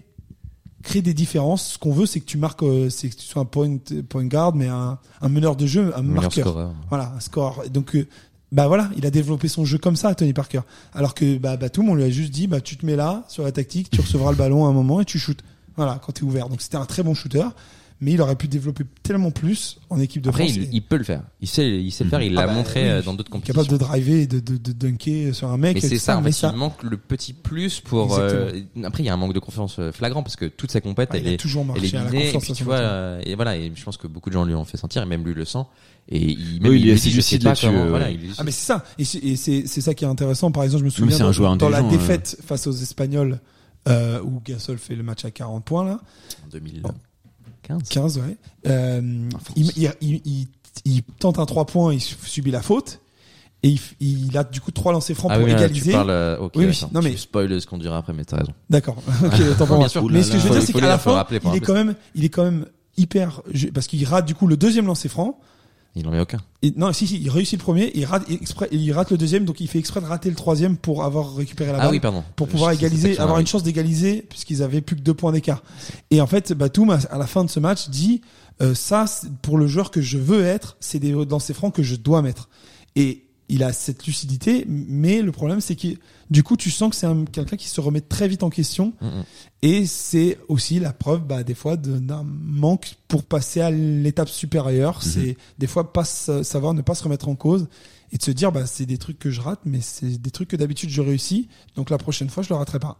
crée des différences. Ce qu'on veut, c'est que tu marques, euh, c'est que tu sois un point, point guard, mais un, un meneur de jeu, un marqueur. scoreur. Voilà, un score. Donc, euh, bah voilà, il a développé son jeu comme ça, Tony Parker. Alors que bah, Batum, on lui a juste dit, bah tu te mets là sur la tactique, tu recevras le ballon à un moment et tu shootes. Voilà, quand t'es ouvert. Donc c'était un très bon shooter, mais il aurait pu développer tellement plus en équipe de Après, France. il, Et- il peut le faire. Il sait, il sait le faire. Il l'a Ah bah, montré oui, euh, dans d'autres compétitions. capable de driver et de, de, de dunker sur un mec. Mais c'est ça, en mais fait, il manque le petit plus pour. euh, après, il y a un manque de confiance euh, flagrant parce que toute sa compète, Ouais, elle est, toujours elle est à la guidée. Et puis tu vois, euh, et voilà, et je pense que beaucoup de gens lui ont fait sentir, et même lui le sent. Et il, même Oui, il est assez lucide là-dessus, euh, voilà. Ah mais c'est ça et c'est ça qui est intéressant par exemple je me souviens dans, joueur dans la défaite face aux Espagnols euh, où Gasol fait le match à 40 points là En 2015. 15 ouais. Euh, il, il, il, tente un 3 points il subit la faute. Et il, il a du coup trois lancers francs Ah pour oui, là, tu égaliser parles, euh, ok, Oui, oui, non, mais- Tu spoil ce qu'on dira après, mais t'as raison. d'accord. Ok pour bien moi. sûr. mais ce que je veux dire c'est qu'à la fin il est quand même il est quand même hyper parce qu'il rate du coup le deuxième lancer franc Il en met aucun. Et- non, si, si, il réussit le premier, il rate, exprès, il rate le deuxième, donc il fait exprès de rater le troisième pour avoir récupéré la Ah balle. oui, pardon. pour pouvoir Je- égaliser, avoir une chance d'égaliser, puisqu'ils avaient plus que deux points d'écart. Et en fait, Batum, à la fin de ce match, dit, euh, ça, pour le joueur que je veux être, c'est des lancers francs que je dois mettre. Et il a cette lucidité, mais le problème, c'est que, du coup, tu sens que c'est un- quelqu'un qui se remet très vite en question. Mm, mm. Et c'est aussi la preuve, bah, des fois, de- d'un manque pour passer à l'étape supérieure. C'est des fois pas sa- savoir ne pas se remettre en cause et de se dire, bah, c'est des trucs que je rate, mais c'est des trucs que d'habitude je réussis. Donc la prochaine fois, je le raterai pas.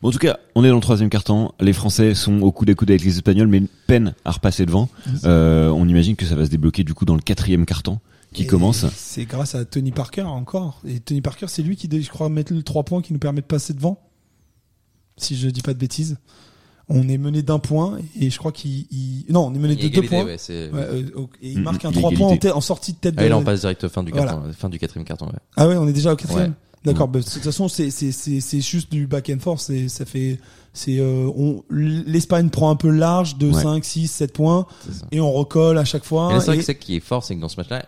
Bon, en tout cas, on est dans le troisième quart-temps. Les Français sont au coude à coude avec les Espagnols, mais peine à repasser devant. Euh, on imagine que ça va se débloquer du coup dans le quatrième quart-temps qui Et commence. C'est grâce à Tony Parker encore. Et Tony Parker, c'est lui qui, je crois, mettre le 3 points qui nous permet de passer devant. Si je dis pas de bêtises. On est mené d'un point et je crois qu'il, il- non, on est mené de deux Égalité, points. ouais, c'est- Ouais, euh, et il Mm, marque un mm, 3 points en, sortie de tête de Ah, et là, on passe direct fin du, Voilà. carton, fin du quatrième carton. Ouais. Ah ouais, on est déjà au quatrième. Ouais. D'accord. bah, de toute façon, c'est c'est c'est c'est juste du back and forth. C'est ça fait c'est euh, on l'Espagne prend un peu large de Ouais. 5, 6, 7 points ça. et on recolle à chaque fois. Et là, c'est vrai et- que c'est qui est fort, c'est que dans ce match-là,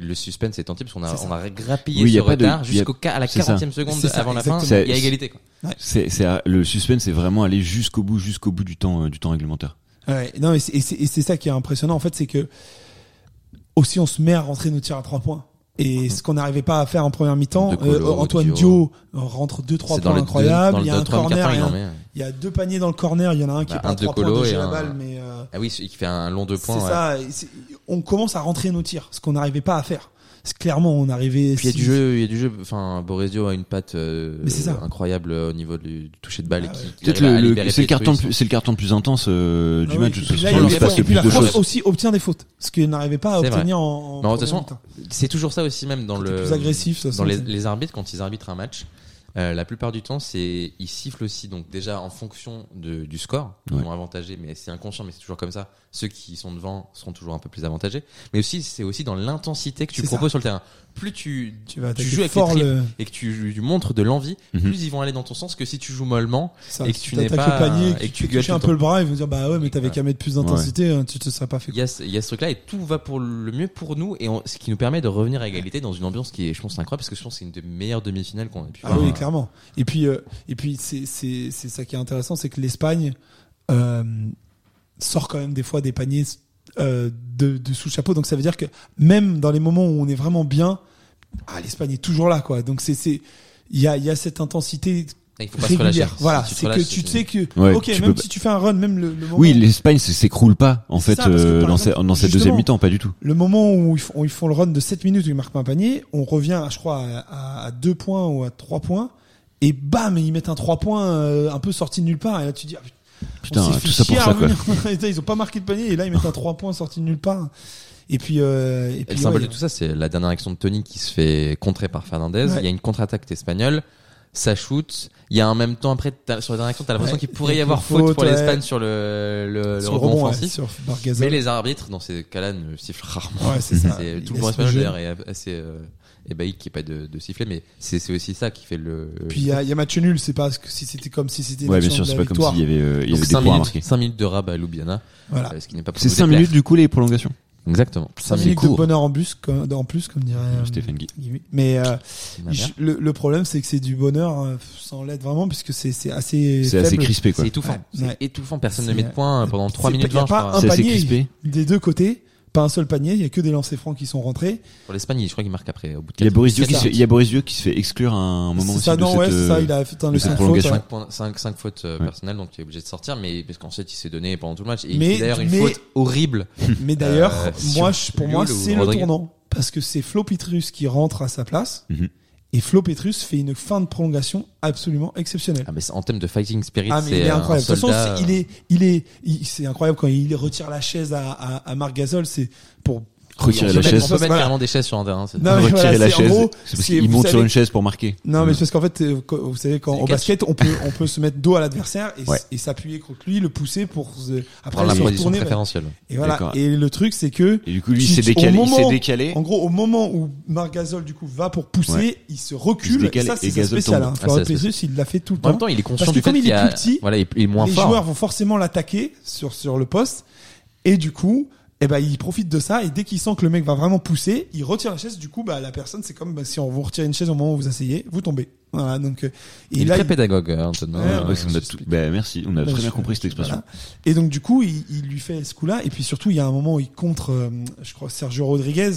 le suspense est tenté parce qu'on a, on a grappillé Oui, ce retard y a- jusqu'au ca- à la c'est ça. 40e seconde ça, avant la fin. Il y a C'est- égalité. Quoi. C'est, c'est le suspense, c'est vraiment aller jusqu'au bout, jusqu'au bout du temps, euh, du temps réglementaire. Ouais, non, et c'est ça qui est impressionnant. En fait, c'est que aussi on se met à rentrer nos tirs à 3 points. Et ce qu'on n'arrivait pas à faire en première mi-temps, euh, Antoine Dio. Rentre 2-3 C'est dans points le incroyables. deux- Il y a un corner, il y a y deux paniers dans le corner. Il y en a un qui Bah, est pas un de 3 points de la balle, mais euh, Ah oui, il fait un long deux points. c'est ouais. ça. et c'est- On commence à rentrer nos tirs, ce qu'on n'arrivait pas à faire. C'est clairement, on arrivait. Puis il y a du jeu, il y a du jeu. Enfin, Boresio a une patte euh, incroyable euh, au niveau du, du toucher de balle. Ah et qui, qui Peut-être le, c'est le carton, le plus- c'est le carton le plus intense euh, Ah du oui, match. et où puis ce là, il il y se a- passe et le puis plus la de France choses. aussi obtient des fautes, ce qu'il n'arrivait pas à C'est obtenir en, en Non, de toute façon, c'est toujours ça aussi même dans Quand le plus agressif, ça dans les arbitres quand ils arbitrent un match. euh, la plupart du temps, c'est ils sifflent aussi donc déjà en fonction de, du score, ils Ouais. vont avantager, mais c'est inconscient, mais c'est toujours comme ça. Ceux qui sont devant seront toujours un peu plus avantagés, mais aussi c'est aussi dans l'intensité que tu proposes sur le terrain. Plus tu Tu vas tu attaquer joues avec fort les tripes le, et que tu, tu montres de l'envie, Mhm. plus ils vont aller dans ton sens que si tu joues mollement. ça, et que tu n'es pas- le panier, et que tu touches un peu le bras, ils vont dire bah ouais, mais t'avais Ouais. qu'à mettre plus d'intensité, hein, tu te serais pas fait. Il y a, ce- il y a ce truc-là et tout va pour le mieux pour nous et on- ce qui nous permet de revenir à égalité dans une ambiance qui est, je pense, incroyable parce que je pense que c'est une des meilleures demi-finales qu'on a pu Ah voir. oui, clairement. Et puis, euh, et puis c'est c'est c'est ça qui est intéressant, c'est que l'Espagne euh, sort quand même des fois des paniers euh, de, de sous le chapeau. Donc ça veut dire que même dans les moments où on est vraiment bien, ah, l'Espagne est toujours là, quoi. Donc c'est c'est il y a il y a cette intensité Il faut pas se relâcher. régulière. Voilà, Si c'est que tu sais que Ouais, ok, même peux si tu fais un run, même le, le moment, Oui, l'Espagne s'écroule pas en fait ça, euh, dans, exemple, cette- dans cette justement, deuxième mi-temps, pas du tout. le moment où ils font, où ils font le run de 7 minutes où ils marquent pas un panier, on revient, je crois, à, à 2 points ou à 3 points, et bam, ils mettent un 3 points euh, un peu sorti de nulle part, et là tu dis, ah, Putain, on s'est fait tout ça pour ça quoi. putain, ils ont pas marqué de panier, et là ils mettent un 3 points sorti de nulle part. Et puis, euh, et puis le symbole ouais, de tout ça, c'est la dernière action de Tony qui se fait contrer par Fernandez. Ouais. Il y a une contre-attaque espagnole. Ça shoot. Il y a en même temps, après, sur la dernière action, t'as l'impression Ouais. qu'il pourrait y avoir faute, faute, pour ouais. l'Espagne sur le, le, le sur rebond ouais, offensif. sur. Mais les arbitres, dans ces cas-là, ne sifflent rarement. Ouais, c'est tout le monde le espagnol d'ailleurs est assez euh, ébahi qu'il n'y ait pas de, de sifflet, mais c'est c'est aussi ça qui fait le. Puis il y a, il y a match nul, c'est pas si c'était comme si c'était une Ouais, bien sûr, c'est pas comme victoire. s'il y avait, euh, il y avait des 5 points minutes, marquer. 5 minutes de rab à Ljubljana, Voilà. euh, ce qui n'est pas C'est nous 5 déplaire. minutes du coup les prolongations. Exactement. 5 c'est minutes de bonheur en bus, comme, en plus, comme dirait euh, Stéphane Guy. Guy. Mais euh, je- le, le problème, c'est que c'est du bonheur euh, sans l'aide vraiment, puisque c'est c'est assez C'est assez crispé quoi. C'est étouffant. Ouais. C'est Ouais. étouffant. Personne ne met de points pendant 3 c'est minutes pas- y a 20, je pas un C'est assez panier crispé. des deux côtés, pas un seul panier, il y a que des lancers francs qui sont rentrés. Pour l'Espagne, je crois qu'il marque après, au bout de Il y a Boris Dieu qui se fait, il y a Boris Dieu qui se fait exclure à un moment C'est aussi ça, de non, cette, ouais, ça, euh, il a fait un de de cette 5 fautes. prolongation. ouais. 5, points, 5, 5 fautes euh, Ouais. personnelles, donc tu es obligé de sortir, mais parce qu'ensuite il s'est donné pendant tout le match. Et Mais- il fait d'ailleurs une mais- faute horrible. Mais d'ailleurs, Euh, moi, je- pour moi, c'est le tournant. Parce que c'est Flo Petrus qui rentre à sa place. Mhm. Et Flo Petrus fait une fin de prolongation absolument exceptionnelle. Ah, mais c'est- en termes de fighting spirit, Ah c'est il est un incroyable. De toute façon, il est, il est, c'est incroyable quand il retire la chaise à, à, à Marc Gasol. C'est pour Retirer on la peut mettre- chaise. On peut mettre Voilà. carrément des chaises sur un terrain. c'est- Non, mais Retirer voilà, la c'est- en chaise. gros, C'est parce qu'il monte sur une chaise pour marquer. Non, mais c'est parce qu'en fait, euh, vous savez, quand au basket, on peut, on peut se mettre dos à l'adversaire et, s'appuyer contre lui, le pousser pour se- après se retourner. préférentielle. Et voilà. Et le truc, c'est que Et du coup lui s'est décalé, il moment- s'est décalé. En gros, au moment où Marc Gasol du coup va pour pousser, il se recule. ça, c'est spécial. Hein. Ah, il l'a fait tout le En temps. même temps, il est conscient du fait comme il qu'il est plus petit, voilà, il est moins les fort. joueurs vont forcément l'attaquer sur sur le poste et du coup eh ben il profite de ça et dès qu'il sent que le mec va vraiment pousser il retire la chaise du coup bah la personne c'est comme bah, si on vous retire une chaise au moment où vous asseyez vous tombez voilà donc euh, et Il est là très il- pédagogue, hein, Antonin. Ouais, Euh, Ouais, on a tout- bah, merci, on a Bah, très bien compris cette expression. voilà. Et donc du coup, il, il lui fait ce coup-là. Et puis surtout, il y a un moment où il contre, euh, je crois, Sergio Rodriguez,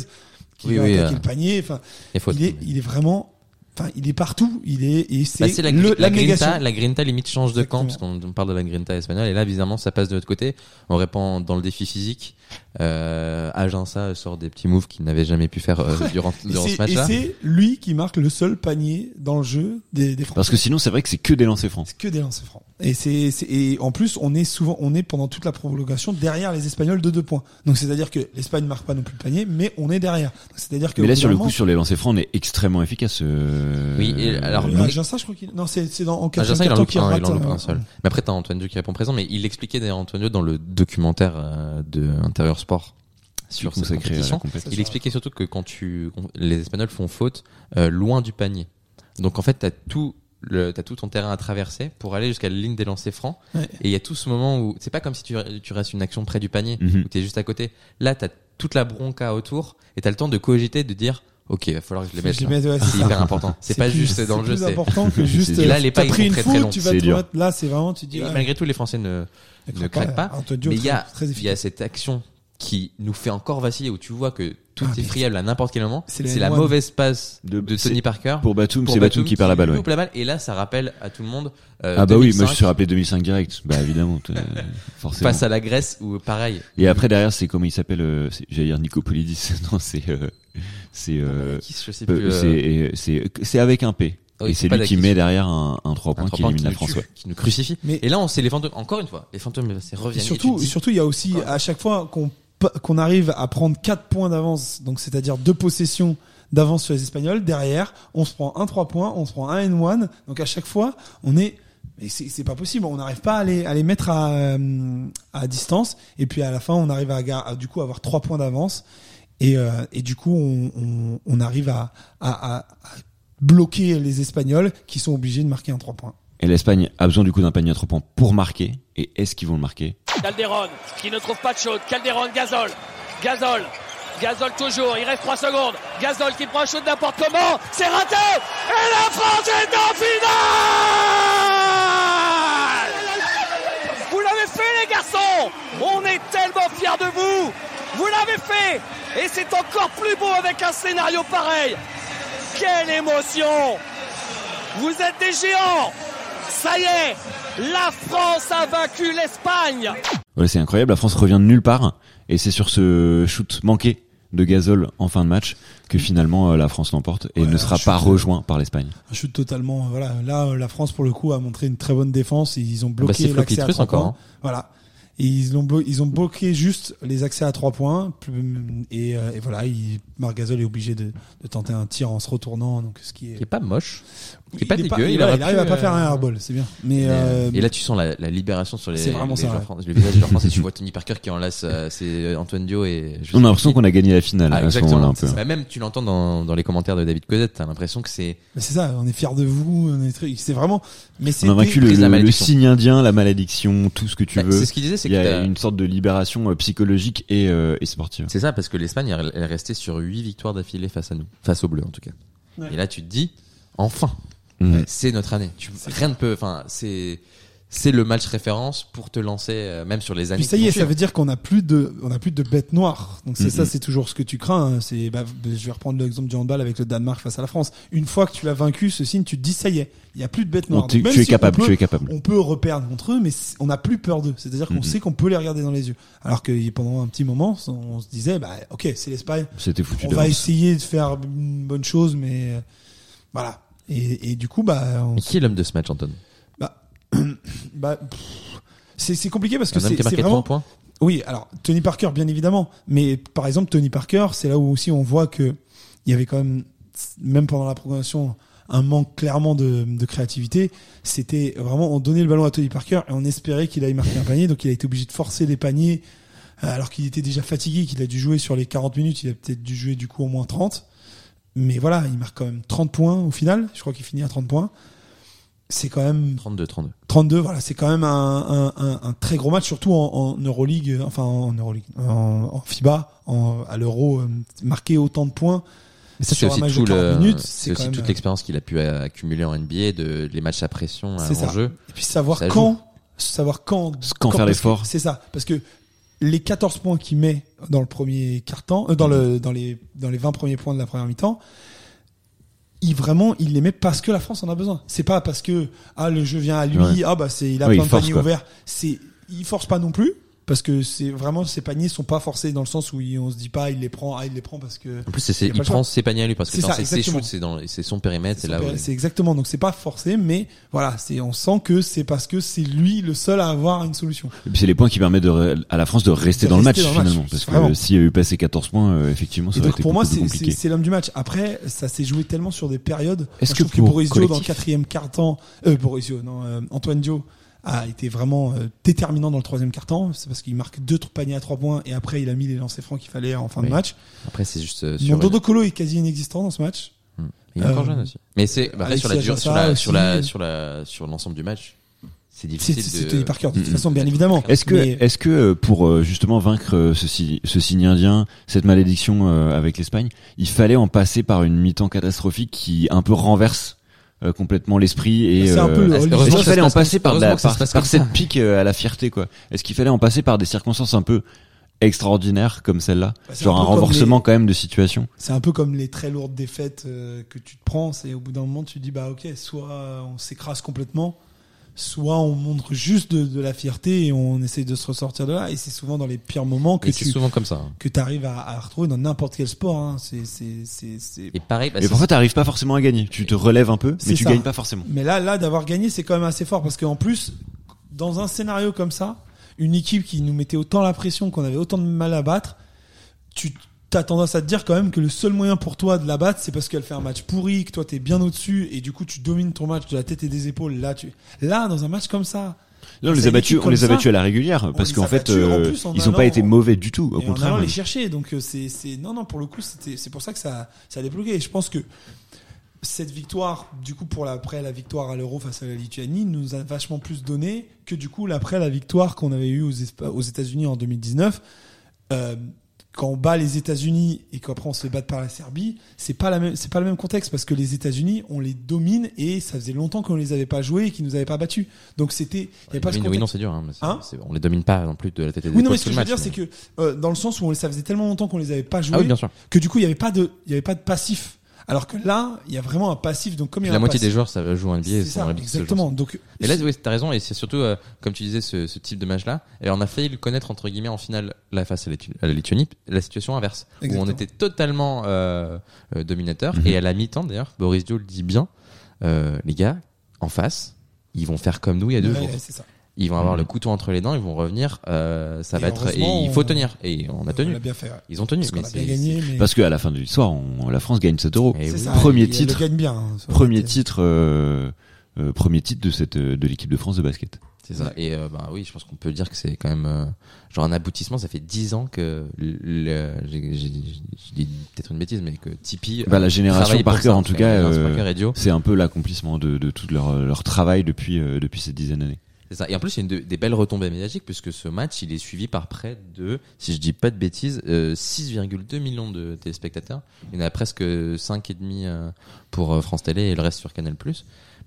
qui Oui, va oui, attaquer euh, le panier. Enfin, il faut- il est, il est vraiment, enfin, il est partout. Il est, et c'est Bah, c'est la, le- la l'abnégation. grinta, la grinta limite change de camp parce qu'on on parle de la grinta espagnole et là bizarrement ça passe de l'autre côté. On répond dans le défi physique. Euh, Agença sort des petits moves qu'il n'avait jamais pu faire euh, durant, durant ce c'est- et match-là. c'est lui qui marque le seul panier dans le jeu des, des Français. Parce que sinon c'est vrai que c'est que des lancers francs. c'est que des lancers francs. Et c'est, c'est- et en plus, on est souvent, on est pendant toute la prolongation derrière les Espagnols de deux points. Donc c'est-à-dire que l'Espagne marque pas non plus le panier, mais on est derrière. Donc, C'est-à-dire que Mais là sur le coup sur les lancers francs on est extrêmement efficace. euh, Oui, et alors, euh, mais- Agença, je crois qu'il, non, c'est, c'est dans, en 4 Agença, il en loupe un, rate, il en loupe un seul. Mais après, t'as Antoine Dieu qui répond présent, mais il expliquait d'ailleurs Antoine Dieu dans le documentaire euh, de Intérieur Sport sur cette compétition. Il expliquait surtout que quand tu, les Espagnols font faute euh, loin du panier. Donc en fait, t'as tout le, t'as tout ton terrain à traverser pour aller jusqu'à la ligne des lancers francs. Ouais. Et il y a tout ce moment où c'est pas comme si tu, tu restes une action près du panier Mhm. où t'es juste à côté. Là, t'as toute la bronca autour et t'as le temps de cogiter, de dire, ok, il va falloir que je les mette. Je les là. mets, ouais, c'est hyper important. C'est pas plus- juste dans le jeu, C'est important que juste. Là, les pas, ils pris une très, très longs. faute, tu vas C'est te dur. mettre. Là, c'est vraiment, tu dis. Et ah, malgré tout, les Français ne, ne craque craquent pas. Diop, Mais il y a, il y a cette action qui nous fait encore vaciller où tu vois que tout Ah, est friable à n'importe quel moment. c'est la N1. mauvaise passe De- de, Tony Parker. Pour Batum, c'est Batum qui perd la balle. ouais. loupe la balle. Et là, ça rappelle à tout le monde. euh, Ah bah oui, moi 2005, je suis rappelé 2005 direct. Bah évidemment, forcément. Face à la Grèce où pareil. Et après derrière c'est comment il s'appelle euh, J'allais dire Nicopolidis. non c'est euh, c'est Qui, je sais peu- plus. c'est c'est avec un P. oui, et c'est lui qui met derrière un, un 3 un points qui points élimine la nous France. tue, Ouais. qui nous crucifie. Mais- Et là, on sait les fantômes. Encore une fois, les fantômes, c'est. Et surtout, surtout, il y a aussi à chaque fois qu'on qu'on arrive à prendre 4 points d'avance, donc c'est-à-dire deux possessions d'avance sur les Espagnols. Derrière, on se prend un 3 points, on se prend un N1. Donc à chaque fois, on est mais c'est pas possible, on n'arrive pas à les, mettre à, euh, à distance. Et puis à la fin, on arrive à, du coup avoir trois points d'avance. Et, euh, et du coup, on, arrive à bloquer les Espagnols qui sont obligés de marquer un 3 points. Et l'Espagne a besoin du coup d'un panier à 3 points pour marquer. Et est-ce qu'ils vont le marquer? Calderon qui ne trouve pas de shoot. Calderon, Gazol. Gazol. Gazol toujours. Il reste 3 secondes. Gazol qui prend un shoot n'importe comment. C'est raté. Et la France est en finale Vous l'avez fait les garçons On est tellement fiers de vous Vous l'avez fait Et c'est encore plus beau avec un scénario pareil Quelle émotion Vous êtes des géants Ça y est, la France a vaincu l'Espagne. Ouais, c'est incroyable. La France revient de nulle part et c'est sur ce shoot manqué de Gazol en fin de match que finalement euh, la France l'emporte et Ouais, ne sera pas euh, rejoint par l'Espagne. Un shoot totalement. euh, Voilà, là, la France pour le coup a montré une très bonne défense. Ils ont Bah, bloqué c'est l'accès à Floppy trois encore, points. hein. Voilà. Et ils ont, blo- ils ont bloqué juste les accès à trois points. Plus- Et, et voilà, il, Marc Gasol est obligé de, de tenter un tir en se retournant. Donc, ce qui est. Qui est pas moche. Est il pas est dégueu. il, il voilà, aurait il arrive pu, à pas euh, faire un airball, c'est bien. Mais, euh, et là, tu sens la, la libération sur les, C'est vraiment les ça, joueurs ouais. français. Le visage des joueurs français. Tu vois Tony Parker qui enlace, euh, c'est Antoine Dio et. je On a l'impression qu'on a gagné la finale Ah, à ce moment-là un peu. Bah, même tu l'entends dans, dans les commentaires de David Cosette. T'as l'impression que c'est. mais c'est ça, on est fiers de vous. On est très- c'est vraiment. Mais c'est. On a vaincu le, signe indien, la malédiction, tout ce que tu Bah, veux. c'est ce qu'il disait, c'est Il y a une sorte de libération euh, psychologique et, euh, et sportive. C'est ça parce que l'Espagne elle est restée sur 8 victoires d'affilée face à nous, face aux Bleus en tout cas. Et là tu te dis enfin, Mhm. c'est notre année. Tu, rien ne peut enfin c'est c'est le match référence pour te lancer euh, même sur les années. Puis ça y est, ça veut dire qu'on a plus de, on a plus de bêtes noires. Donc c'est Mhm. ça, c'est toujours ce que tu crains. hein. C'est, bah, je vais reprendre l'exemple du handball avec le Danemark face à la France. Une fois que tu l'as vaincu, ce signe, tu te dis ça y est, il y a plus de bêtes noires. tu, Donc, même tu es si capable, on peut, tu es capable. On peut reperdre contre eux, mais on n'a plus peur d'eux. C'est-à-dire qu'on sait qu'on peut les regarder dans les yeux. Alors que pendant un petit moment, on se disait, bah, ok, c'est l'Espagne. C'était foutu On va essayer de faire une bonne chose, mais euh, voilà. Et, et du coup, bah, on qui est l'homme de ce match Anton? Bah, pff, c'est compliqué parce que c'est vraiment 30 points? oui, alors Tony Parker, bien évidemment, mais par exemple Tony Parker, c'est là où aussi on voit que il y avait quand même, même pendant la progression, un manque clairement de, de créativité. C'était vraiment on donnait le ballon à Tony Parker et on espérait qu'il aille marquer un panier, donc il a été obligé de forcer les paniers euh, alors qu'il était déjà fatigué, qu'il a dû jouer sur les 40 minutes, il a peut-être dû jouer du coup au moins 30. Mais voilà, il marque quand même 30 points au final. Je crois qu'il finit à 30 points. C'est quand même 32 32. 32, voilà, c'est quand même un, un, un, un très gros match, surtout en, en Euroleague, euh, enfin en Euroleague, en, en FIBA, en, à l'Euro, euh, marquer autant de points. Mais ça c'est aussi tout 40 le minutes, c'est aussi quand toute même, l'expérience qu'il a pu euh, accumuler en NBA de les matchs à pression à C'est ça. jeu. Et puis savoir Ça quand, savoir quand, Quand faire parce l'effort. C'est ça, parce que les 14 points qu'il met dans le premier quart-temps, euh, dans le dans les dans les 20 premiers points de la première mi-temps, il vraiment il les met parce que la France en a besoin. C'est pas parce que ah le jeu vient à lui, Ouais. ah bah c'est il a plein de paniers ouverts. C'est il force pas non plus parce que c'est vraiment ces paniers sont pas forcés dans le sens où il- on se dit pas il les prend ah il les prend parce que En plus c'est, c'est- Il prend ses paniers à lui parce que C'est ses- shoots c'est dans c'est son périmètre c'est là où c'est exactement donc c'est pas forcé mais voilà c'est on sent que c'est parce que c'est lui le seul à avoir une solution. Et puis c'est les points qui permettent de à la France de rester De dans le match dans le match, finalement. Parce que vraiment. euh, s'il y a eu passé 14 points, euh, effectivement, ça Et aurait donc été pour moi c'est compliqué. c'est c'est l'homme du match. Après ça s'est joué tellement sur des périodes. Est-ce que pour Boris Dio dans le quatrième quart-temps, euh, Boris Dio, non, euh, Antoine Dio a été vraiment euh, déterminant dans le troisième quart-temps. C'est parce qu'il marque deux paniers à trois points et après il a mis les lancers francs qu'il fallait en fin Oui. de match. après c'est juste euh, sur Mon Dodo Colo est quasi inexistant dans ce match. il est encore Euh, jeune aussi mais c'est bah, sur la sur la sur la sur la sur l'ensemble du match c'est difficile c'est de Tony Parker de toute Mm, façon bien évidemment. Est-ce que, Mais- est-ce que euh, pour euh, justement vaincre ce, si- ce signe indien, cette malédiction euh, avec l'Espagne, il fallait en passer par une mi-temps catastrophique qui un peu renverse euh, complètement l'esprit et le est-ce qu'il ça fallait se en passe passer par, la- par, cette pique euh, à la fierté quoi. Est-ce qu'il fallait en passer par des circonstances un peu extraordinaires comme celle-là? Bah, c'est genre un un peu comme renversement les- quand même de situation? C'est un peu comme les très lourdes défaites euh, que tu te prends. C'est au bout d'un moment, tu te dis bah ok, soit on s'écrase complètement, soit on montre juste de, de la fierté et on essaie de se ressortir de là. Et c'est souvent dans les pires moments que et tu souvent comme ça hein. que arrives à, à retrouver dans n'importe quel sport. Hein. C'est c'est c'est c'est. et pareil bah, et c'est- parfois t'arrives pas forcément à gagner tu te relèves un peu mais C'est tu ça. gagnes pas forcément Mais là, là, d'avoir gagné, c'est quand même assez fort parce qu'en plus, dans un scénario comme ça, une équipe qui nous mettait autant la pression, qu'on avait autant de mal à battre, tu as tendance à te dire quand même que le seul moyen pour toi de la battre, c'est parce qu'elle fait un match pourri, que toi t'es bien au-dessus et du coup tu domines ton match de la tête et des épaules. Là, tu, là, dans un match comme ça, Là, on les a battus, on les a battus à la régulière on parce qu'en fait, battus, en euh, plus, en ils ont pas été mauvais du tout. Au et contraire, allant les chercher. Donc euh, c'est c'est non non pour le coup c'était c'est pour ça que ça ça a débloqué. Et je pense que cette victoire du coup pour l'après la victoire à l'Euro face à la Lituanie nous a vachement plus donné que du coup l'après la victoire qu'on avait eue aux, aux États-Unis en 2019. Euh, quand on bat les États-Unis et qu'après on se fait battre par la Serbie, c'est pas la même, c'est pas le même contexte parce que les États-Unis, on les domine et ça faisait longtemps qu'on les avait pas joués et qu'ils nous avaient pas battus. Donc c'était, il y avait pas ce oui, non, c'est dur. Hein, Hein on les domine pas non plus de la tête Oui, non, mais ce que je veux match, dire, c'est que euh, dans le sens où on- ça faisait tellement longtemps qu'on les avait pas joués Ah oui, bien sûr. que du coup il y avait pas de, il y avait pas de passif. Alors que là, il y a vraiment un passif. Donc comme il y a la un moitié des joueurs, ça joue en NBA. c'est ça exactement. Donc Et là, oui, t'as raison, et c'est surtout, euh, comme tu disais, ce, ce type de match-là. Et on a failli le connaître, entre guillemets, en finale, là, face à la, à la Lituanie, la situation inverse. Où on Exactement. était totalement euh, euh, dominateur. Mhm. Et à la mi-temps, d'ailleurs, Boris Dio le dit bien, euh, les gars, en face, ils vont faire comme nous il y a deux Ouais, jours. ouais, c'est ça. Ils vont avoir Mhm. le couteau entre les dents, ils vont revenir, euh, ça Et va être, et il faut on- tenir. Et on a On tenu. bien fait. ouais. Ils ont tenu. Parce mais a bien c'est- gagné. Mais... Parce qu'à la fin de l'histoire, on- la France gagne 7 euros. Et C'est oui. ça, Premier titre. gagne bien. hein, Premier titre, euh, euh, premier titre de cette euh, de l'équipe de France de basket. C'est ça. Et euh, bah oui, je pense qu'on peut dire que c'est quand même euh, genre un aboutissement. Ça fait 10 ans que j'ai- j'ai j'ai dit peut-être une bêtise, mais que Tipeee. Bah, la génération Parker, ça, en tout cas, euh. C'est un peu l'accomplissement de, de tout leur, leur travail depuis euh, depuis ces dizaines d'années. C'est ça. Et en plus, il y a une de- des belles retombées médiatiques puisque ce match, il est suivi par près de, si je dis pas de bêtises, euh, 6,2 millions de téléspectateurs. Il y en a presque 5,5 euh, pour euh, France Télé et le reste sur Canal+.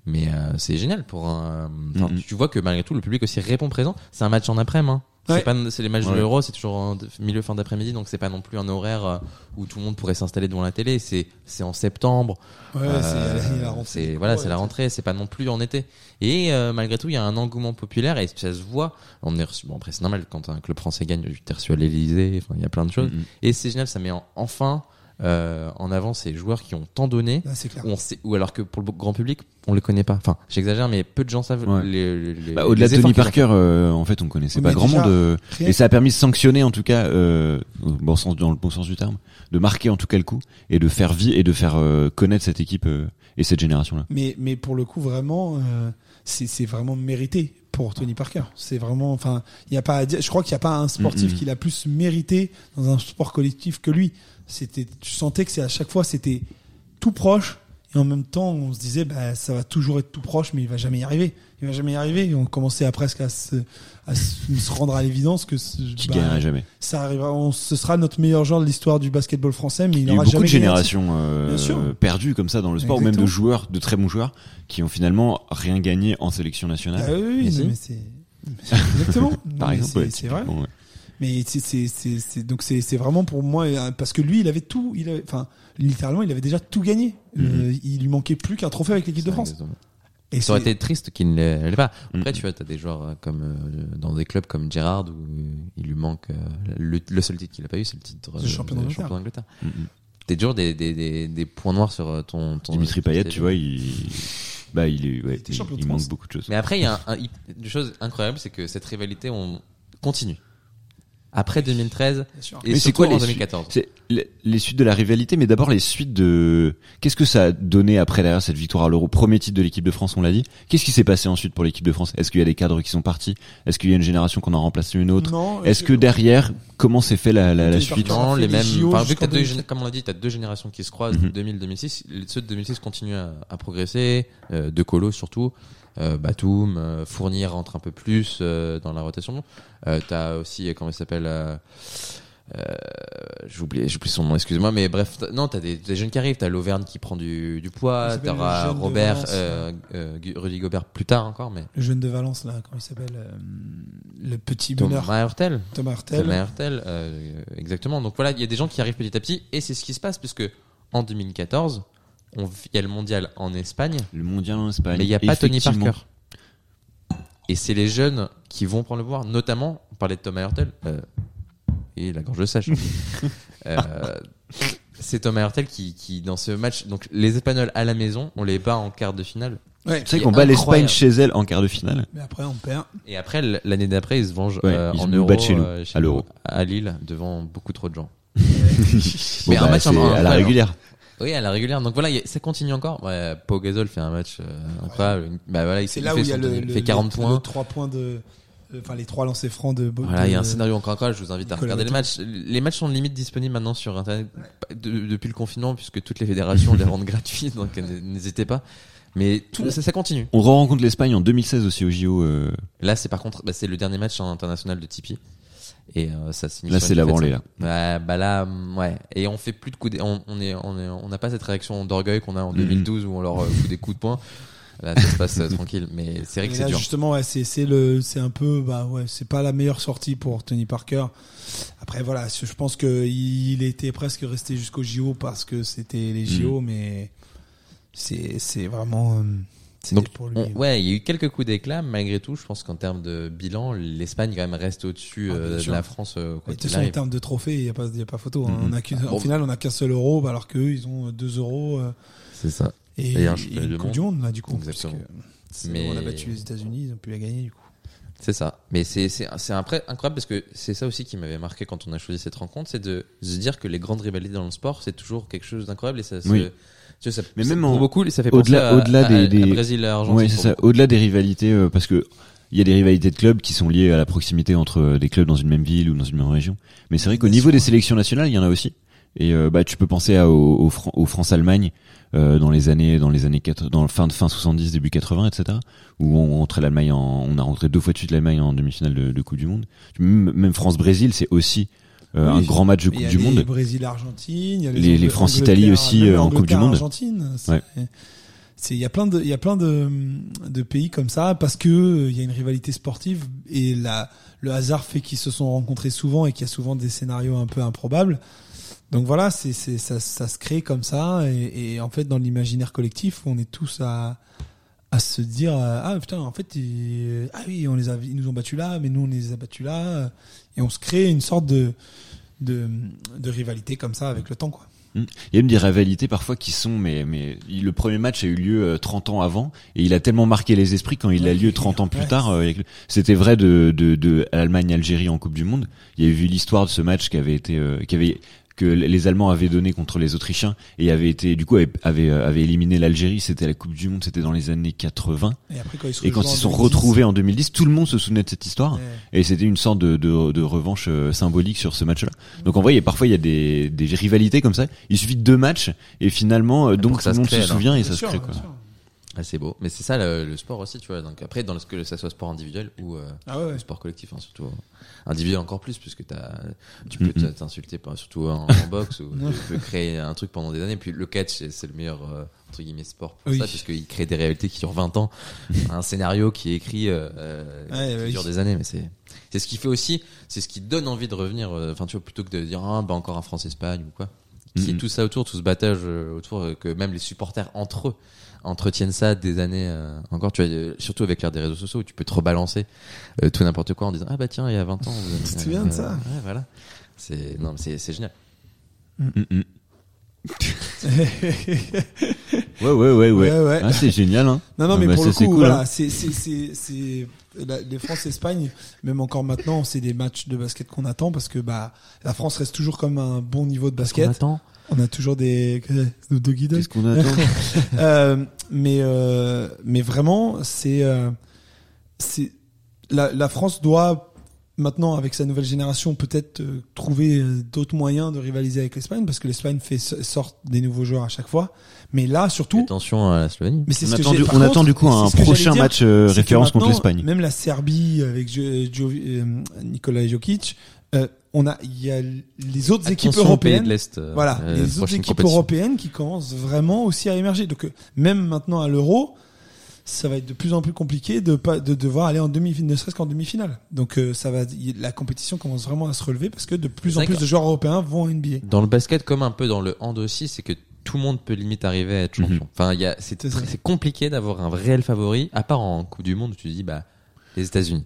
Mais euh, c'est génial pour un. enfin. Tu vois que malgré tout, le public aussi répond présent. C'est un match en après-midi. Hein. Ouais. C'est pas, c'est les matchs de l'Euro, c'est toujours en milieu fin d'après-midi, donc c'est pas non plus un horaire euh, où tout le monde pourrait s'installer devant la télé. C'est, c'est en septembre. Ouais, Euh, c'est la- la rentrée. c'est voilà, c'est la rentrée, c'est pas non plus en été. Et euh, malgré tout, il y a un engouement populaire et ça se voit. On est reçu, bon après c'est normal quand un club français gagne, t'es reçu à l'Élysée, enfin il y a plein de choses. Mhm. Et c'est génial, ça met en- enfin euh, en avant ces joueurs qui ont tant donné. Là, c'est clair. Où on sait, ou alors que pour le grand public, on les connaît pas. Enfin, j'exagère, mais peu de gens savent Ouais. les, les- Bah, Au-delà les de Tony Parker, euh, en fait, on connaissait Oui, pas grand monde. euh, et ça a permis de sanctionner, en tout cas, euh, au bon sens, dans le bon sens du terme, de marquer en tout cas le coup et de faire vie et de faire euh, connaître cette équipe euh, et cette génération-là. Mais, mais pour le coup, vraiment, euh, c'est c'est vraiment mérité pour Tony Parker. C'est vraiment, enfin, il y a pas à dire, je crois qu'il n'y a pas un sportif qui l'a plus mérité dans un sport collectif que lui. C'était, tu sentais que c'est à chaque fois, c'était tout proche. Et en même temps, on se disait, bah, ça va toujours être tout proche, mais il va jamais y arriver. Il va jamais y arriver. Et on commençait à presque à se, à se rendre à l'évidence que ce- Qui bah, gagnerait jamais. ça arrivera. On, ce sera notre meilleur joueur de l'histoire du basketball français, mais il Il y a eu n'aura beaucoup jamais de générations euh, perdues comme ça dans le sport, ou même de joueurs, de très bons joueurs, qui ont finalement rien gagné en sélection nationale. Ah oui, oui, Mais c'est exactement. Par Non, exemple, c'est- ouais, vrai. ouais. Mais c'est donc c'est vraiment pour moi euh, parce que lui il avait tout, il avait, enfin littéralement il avait déjà tout gagné. Euh, il lui manquait plus qu'un trophée avec l'équipe de France. Exactement. Et Ça aurait été triste qu'il ne l'ait pas. Après, Mhm. tu vois, t'as des joueurs euh, comme euh, dans des clubs comme Gerrard où il lui manque euh, le, le seul titre qu'il a pas eu, c'est le titre C'est champion de d'Angleterre. Mhm. T'as toujours des, des, des, des points noirs sur ton, ton Dimitri Payet, tu vois, il, bah, il est, ouais, il, champion de il manque beaucoup de choses. Mais après, il y a un, un- une chose incroyable, c'est que cette rivalité, on continue. Après 2013 bien sûr. et Mais c'est quoi en les 2014. C'est les, les suites de la rivalité, mais d'abord les suites de. Qu'est-ce que ça a donné après derrière cette victoire à l'Euro, premier titre de l'équipe de France, on l'a dit. Qu'est-ce qui s'est passé ensuite pour l'équipe de France? Est-ce qu'il y a des cadres qui sont partis? Est-ce qu'il y a une génération qu'on a remplacé une autre? Non, Est-ce que derrière, comment s'est fait la, la, la suite? Non, les mêmes. Enfin, vu que deux, 2007. gén- comme on l'a dit, t'as deux générations qui se croisent, Mhm. 2000-2006. Ceux de 2006 continuent à, à progresser, euh, de Colo surtout. Euh, Batum, euh, Fournier rentre un peu plus euh, dans la rotation. T'as aussi, comment il s'appelle euh, J'oublie, j'oublie son nom, excuse-moi, mais bref, t'as- non, t'as des, des jeunes qui arrivent. T'as l'Auvergne qui prend du, poids. T'auras Robert, Valence, euh, euh, Rudy Gobert plus tard encore, mais Le jeune de Valence là, comment il s'appelle Le petit Thomas Hurtel. Thomas Hurtel. Thomas Hurtel, exactement. Donc voilà, il y a des gens qui arrivent petit à petit, et c'est ce qui se passe puisque en 2014, on, il y a le mondial en Espagne, Le mondial en Espagne. mais il n'y a pas Tony. Parker. Et c'est les jeunes qui vont prendre le pouvoir, notamment, on parlait de Thomas Hurtel, euh, et la gorge sèche. euh, c'est Thomas Hurtel qui, qui, dans ce match, donc les Espagnols à la maison, on les bat en quart de finale. Ouais. Tu sais qu'on bat l'Espagne chez elle en quart de finale. Mais après on perd. Et après, l'année d'après, ils se vengent Ouais, euh, ils en nous euro battent chez nous, euh, à l'Euro. à Lille, devant beaucoup trop de gens. Bon, Mais un bah, match en- à la incroyable. régulière. Oui, à la régulière. Donc voilà, il y a- ça continue encore. Ouais, Pau Gasol fait un match euh, incroyable. Bah voilà, il, C'est là où il y a le, il le- fait 40 le- points. le trois points de euh, enfin les trois lancers francs de Voilà, il y a un scénario encore incroyable. Je vous invite à regarder les matchs. Les matchs sont limite disponibles maintenant sur internet de- depuis le confinement, puisque toutes les fédérations les rendent gratuits. Donc euh, n'hésitez pas. Mais tout, ça, ça continue. On rencontre l'Espagne en 2016 aussi au JO. euh, Là, c'est par contre, bah, c'est le dernier match en international de Tipeee. Et euh, ça signifie Là, c'est la branlée, là. Ouais, bah là, hum, ouais. Et on fait plus de coups. de- On, est, on est, on n'a pas cette réaction d'orgueil qu'on a en Mhm. 2012 où on leur euh, fout des coups de poing. Là, ça se passe euh, tranquille, mais c'est vrai que c'est dur. justement, ouais, c'est c'est le, c'est un peu, bah ouais, c'est pas la meilleure sortie pour Tony Parker. Après, voilà, je pense que il était presque resté jusqu'au JO parce que c'était les JO, mais c'est c'est vraiment, euh, Donc, pour lui. on- ouais, il y a eu quelques coups d'éclat, malgré tout. Je pense qu'en termes de bilan, l'Espagne quand même reste au-dessus Ah, euh, de la France. euh, quoi De en termes de trophées, il n'y a, pas- y a pas photo. hein. Mhm. On a Bon. Au final, on a qu'un seul euro, alors qu'eux, ils ont 2 euros euh, C'est ça. et, Et un et une du Coupe monde. du Monde, là, du coup. Exactement. Mais- On a battu les États-Unis, ils ont pu la gagner, du coup. C'est ça. Mais c'est c'est c'est après incroyable parce que c'est ça aussi qui m'avait marqué quand on a choisi cette rencontre, c'est de se dire que les grandes rivalités dans le sport, c'est toujours quelque chose d'incroyable et ça se Oui. Tu sais, ça, Mais même pour en- beaucoup, ça fait au-delà- au-delà des- à des- Brésil et Argentine. Ouais, c'est pour ça. Au-delà des rivalités, euh, parce que il y a des rivalités de clubs qui sont liées à la proximité entre euh, des clubs dans une même ville ou dans une même région. Mais c'est vrai qu'au niveau des sélections nationales, il y en a aussi. Et euh, bah tu peux penser à, au, au, Fran- au France-Allemagne euh, dans les années dans les années 4, dans le fin de fin 70 début 80 etc où on rentrait l'Allemagne en, on a rentré deux fois de suite l'Allemagne en demi-finale de, de Coupe du Monde. Même, même France-Brésil c'est aussi Oui, un grand match de Coupe du les Monde. Brésil-Argentine, il y a les, Les- les France-Italie Angleterre, aussi, euh, en Coupe du Monde. Argentine. Ouais. C'est il y a plein de il y a plein de de pays comme ça parce que euh, il y a une rivalité sportive et la le hasard fait qu'ils se sont rencontrés souvent et qu'il y a souvent des scénarios un peu improbables. Donc voilà, c'est c'est ça ça se crée comme ça et, et en fait dans l'imaginaire collectif, on est tous à à se dire euh, ah putain en fait ils, ah oui on les a ils nous ont battus là mais nous on les a battus là et on se crée une sorte de de, de rivalité comme ça avec le temps quoi. Il y a même des rivalités parfois qui sont, mais, mais le premier match a eu lieu euh, 30 ans avant et il a tellement marqué les esprits quand il a Ouais, lieu 30 ans plus ouais. tard. euh, C'était vrai de, de, de Allemagne-Algérie en Coupe du Monde. Il y avait vu l'histoire de ce match qui avait été, euh, qui avait que les Allemands avaient donné contre les Autrichiens et avait été, du coup, avait, avait, euh, avait éliminé l'Algérie. C'était la Coupe du Monde, c'était dans les années 80. Et après quand ils se Et quand ils en se sont 2010, retrouvés en 2010, tout le monde se souvenait de cette histoire. ouais. Et c'était une sorte de, de, de revanche euh, symbolique sur ce match-là. Donc en vrai, il y a, parfois il y a des, des rivalités comme ça. Il suffit de deux matchs et finalement, euh, donc tout le monde se souvient et Bien ça se crée bien quoi. Ah, c'est beau. Mais c'est ça le, le sport aussi, tu vois. Donc après, dans ce que ça soit sport individuel ou euh, Ah ouais, le sport collectif, hein, surtout individuel encore plus, puisque t'as, tu peux t'insulter, surtout en, en boxe, ou tu peux créer un truc pendant des années. Puis le catch, c'est le meilleur euh, entre guillemets sport pour Oui. ça, puisqu'il crée des réalités qui durent 20 ans, un scénario qui est écrit, euh, euh, Ouais, qui oui. dure des années. Mais c'est c'est ce qui fait aussi, c'est ce qui donne envie de revenir. euh, Enfin, tu vois, plutôt que de dire ah bah encore un France-Espagne ou quoi. Qui est tout ça autour, tout ce battage euh, autour, euh, que même les supporters entre eux entretiennent ça des années euh, encore tu vois euh, surtout avec l'ère des réseaux sociaux où tu peux te rebalancer euh, tout n'importe quoi en disant ah bah tiens il y a 20 ans vous Tu te souviens de ça? ouais voilà c'est non mais c'est c'est génial Mm, mm. Ouais, ouais, ouais, ouais. Ouais, ouais. Ah, c'est génial, hein. Non, non, mais bah, pour le c'est coup, cool, voilà, hein. c'est, c'est, c'est, c'est, la- les France-Espagne, même encore maintenant, c'est des matchs de basket qu'on attend parce que, bah, la France reste toujours comme un bon niveau de basket. attend? On a toujours des, Snoop Doggy Dogg. Qu'est-ce qu'on attend? Euh, mais euh, mais vraiment c'est euh, c'est la, la France doit maintenant avec sa nouvelle génération peut-être euh, trouver euh, d'autres moyens de rivaliser avec l'Espagne parce que l'Espagne fait sort des nouveaux joueurs à chaque fois mais là surtout attention à la Slovénie mais c'est On attend du- on contre, attend du coup un prochain dire, match euh, référence contre l'Espagne. Même la Serbie avec Jo- Jo- euh, Nikola Jokic, euh, on a il y a les autres équipes Attention pays européennes de l'Est euh, voilà, euh, les autres équipes européennes qui commencent vraiment aussi à émerger. Donc euh, même maintenant à l'Euro, ça va être de plus en plus compliqué de pas de devoir aller en demi ne serait-ce qu'en demi-finale. Donc euh, ça va la compétition commence vraiment à se relever parce que de plus en plus de joueurs européens vont en NBA. dans le basket comme un peu dans le hand aussi c'est que tout le monde peut limite arriver à être champion Mhm. enfin il y a c'est C'est ça. très- c'est compliqué d'avoir un réel favori à part en Coupe du Monde où tu dis bah les États-Unis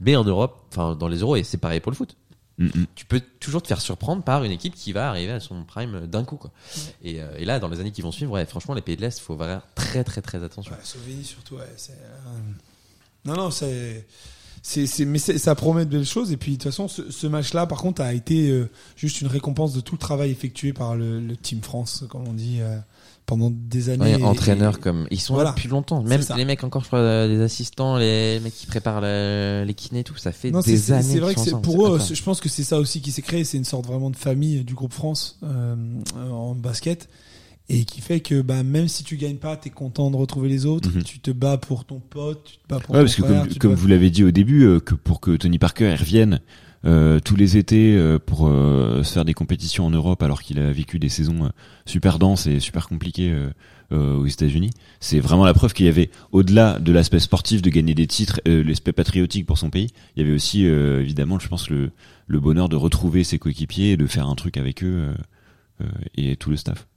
mais en Europe enfin dans les euros et c'est pareil pour le foot Mm, tu peux toujours te faire surprendre par une équipe qui va arriver à son prime d'un coup quoi. Et, euh, et là dans les années qui vont suivre ouais, franchement les pays de l'Est faut faire très très très attention Ouais, Slovénie surtout. Ouais, c'est, euh, Non non c'est c'est c'est mais c'est- ça promet de belles choses et puis de toute façon ce, ce match-là par contre a été euh, juste une récompense de tout le travail effectué par le, le Team France comme on dit euh, pendant des années. Ouais, entraîneurs et- comme ils sont Voilà. là depuis longtemps même les mecs encore je crois les assistants les mecs qui préparent le- les kinés et tout ça fait Non, des c'est années c'est vrai que c'est pour eux. Je pense que c'est ça aussi qui s'est créé. C'est une sorte vraiment de famille du groupe France euh, en basket et qui fait que bah, même si tu gagnes pas, t'es content de retrouver les autres. Mhm. Tu te bats pour ton pote, tu te bats pour Ouais, ton parce que comme, tu vous l'avez dit au début, euh, que pour que Tony Parker revienne, euh, tous les étés euh, pour euh, se faire des compétitions en Europe alors qu'il a vécu des saisons euh, super denses et super compliquées aux États-Unis. C'est vraiment la preuve qu'il y avait, au-delà de l'aspect sportif de gagner des titres, euh, l'aspect patriotique pour son pays, il y avait aussi euh, évidemment, je pense, le, le bonheur de retrouver ses coéquipiers et de faire un truc avec eux euh, euh, et tout le staff.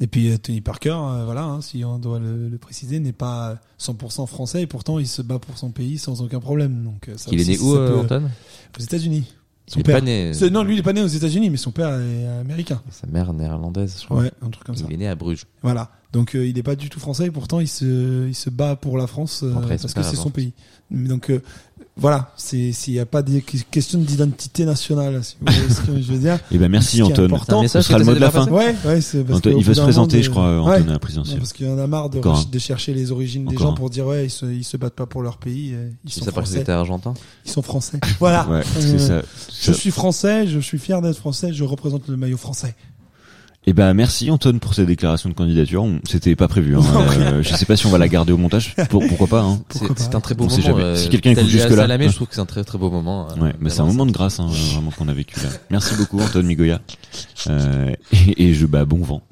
Et puis euh, Tony Parker, euh, voilà, hein, si on doit le, le préciser, n'est pas 100% français et pourtant il se bat pour son pays sans aucun problème. Donc, euh, ça Il est né où, peut- Antoine Aux États-Unis. Son Il est père. pas né. Non, lui il est pas né aux États-Unis, mais son père est américain. Sa mère néerlandaise, je crois. Ouais, un truc comme ça. Il est né à Bruges. Voilà. Donc euh, il n'est pas du tout français et pourtant il se, il se bat pour la France euh, parce que père c'est son pays. Donc euh, voilà, c'est s'il n'y a pas des questions d'identité nationale, si vous voyez ce que je veux dire. Et ben merci Anton. important. Un message Ce sera le mot de la fin. Ouais, ouais, c'est parce Anton, il veut se présenter, je crois, Ouais. Anton à la Non, présidentielle. parce qu'il y en a marre de, Encore chercher les origines des gens pour dire ouais ils se, ils se battent pas pour leur pays, euh, ils sont ça parce que français. argentin. Ils sont français. Voilà. Ouais, Euh, c'est ça. Je suis français, je suis fier d'être français, je représente le maillot français. Et ben merci Anton pour cette déclaration de candidature. On- C'était pas prévu. Hein. Euh, je sais pas si on va la garder au montage. Pour- pourquoi pas hein. C'est un très beau On moment. jamais. euh, Si quelqu'un écoute lié à jusque-là. Salamé, je trouve que c'est un très très beau moment. euh, Ouais, mais c'est un moment de grâce hein, vraiment qu'on a vécu là. Merci beaucoup Anton Migoya. Euh, et, et je bah bon vent,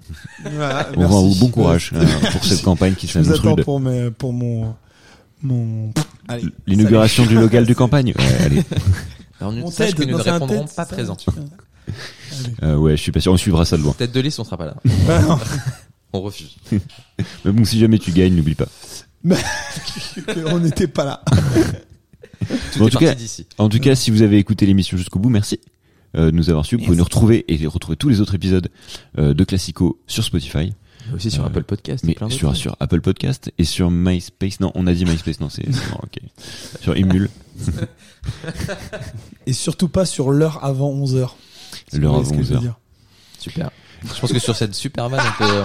Voilà, bon vent bon courage euh, pour cette campagne qui s'annonce attends rude. pour, mes, pour mon mon L'inauguration du local de campagne. Ouais, allez. Alors, sache TED, que nous ne répondrons pas c'est Euh, ouais, je suis pas sûr. On suivra ça de loin. Tête de liste, on sera pas là. Bah non, On refuse. Mais bon, si jamais tu gagnes, n'oublie pas. on n'était pas là. Tout en est tout cas- d'ici. En tout cas, si vous avez écouté l'émission jusqu'au bout, merci euh, de nous avoir suivis. Vous pouvez nous retrouver et retrouver tous les autres épisodes euh, de Classico sur Spotify, Mais Aussi sur Euh, Apple Podcast. mais plein sur sur Apple Podcast et sur MySpace. Non, on a dit MySpace. Non, c'est c'est bon, ok. Sur Emule, Et surtout pas sur l'heure avant 11h. L'heure avant 11 heures. Super. Je pense que sur cette super vanne, on peut. euh,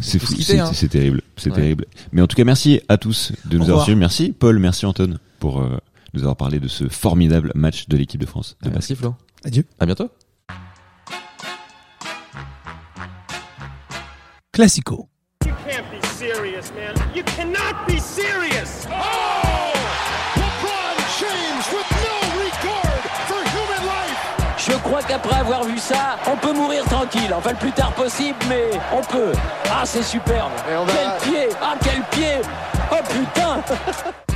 C'est peut fou, c'est hein. terrible, c'est Ouais. terrible. Mais en tout cas, merci à tous de nous avoir suivis. Merci Paul, merci Anton pour euh, nous avoir parlé de ce formidable match de l'équipe de France. de Merci Flo. Adieu. À bientôt. Classico. You can't be serious, man. Crois qu'après avoir vu ça, on peut mourir tranquille. Enfin, le plus tard possible, mais on peut. Ah, c'est superbe. Quel pied Ah, quel pied Oh putain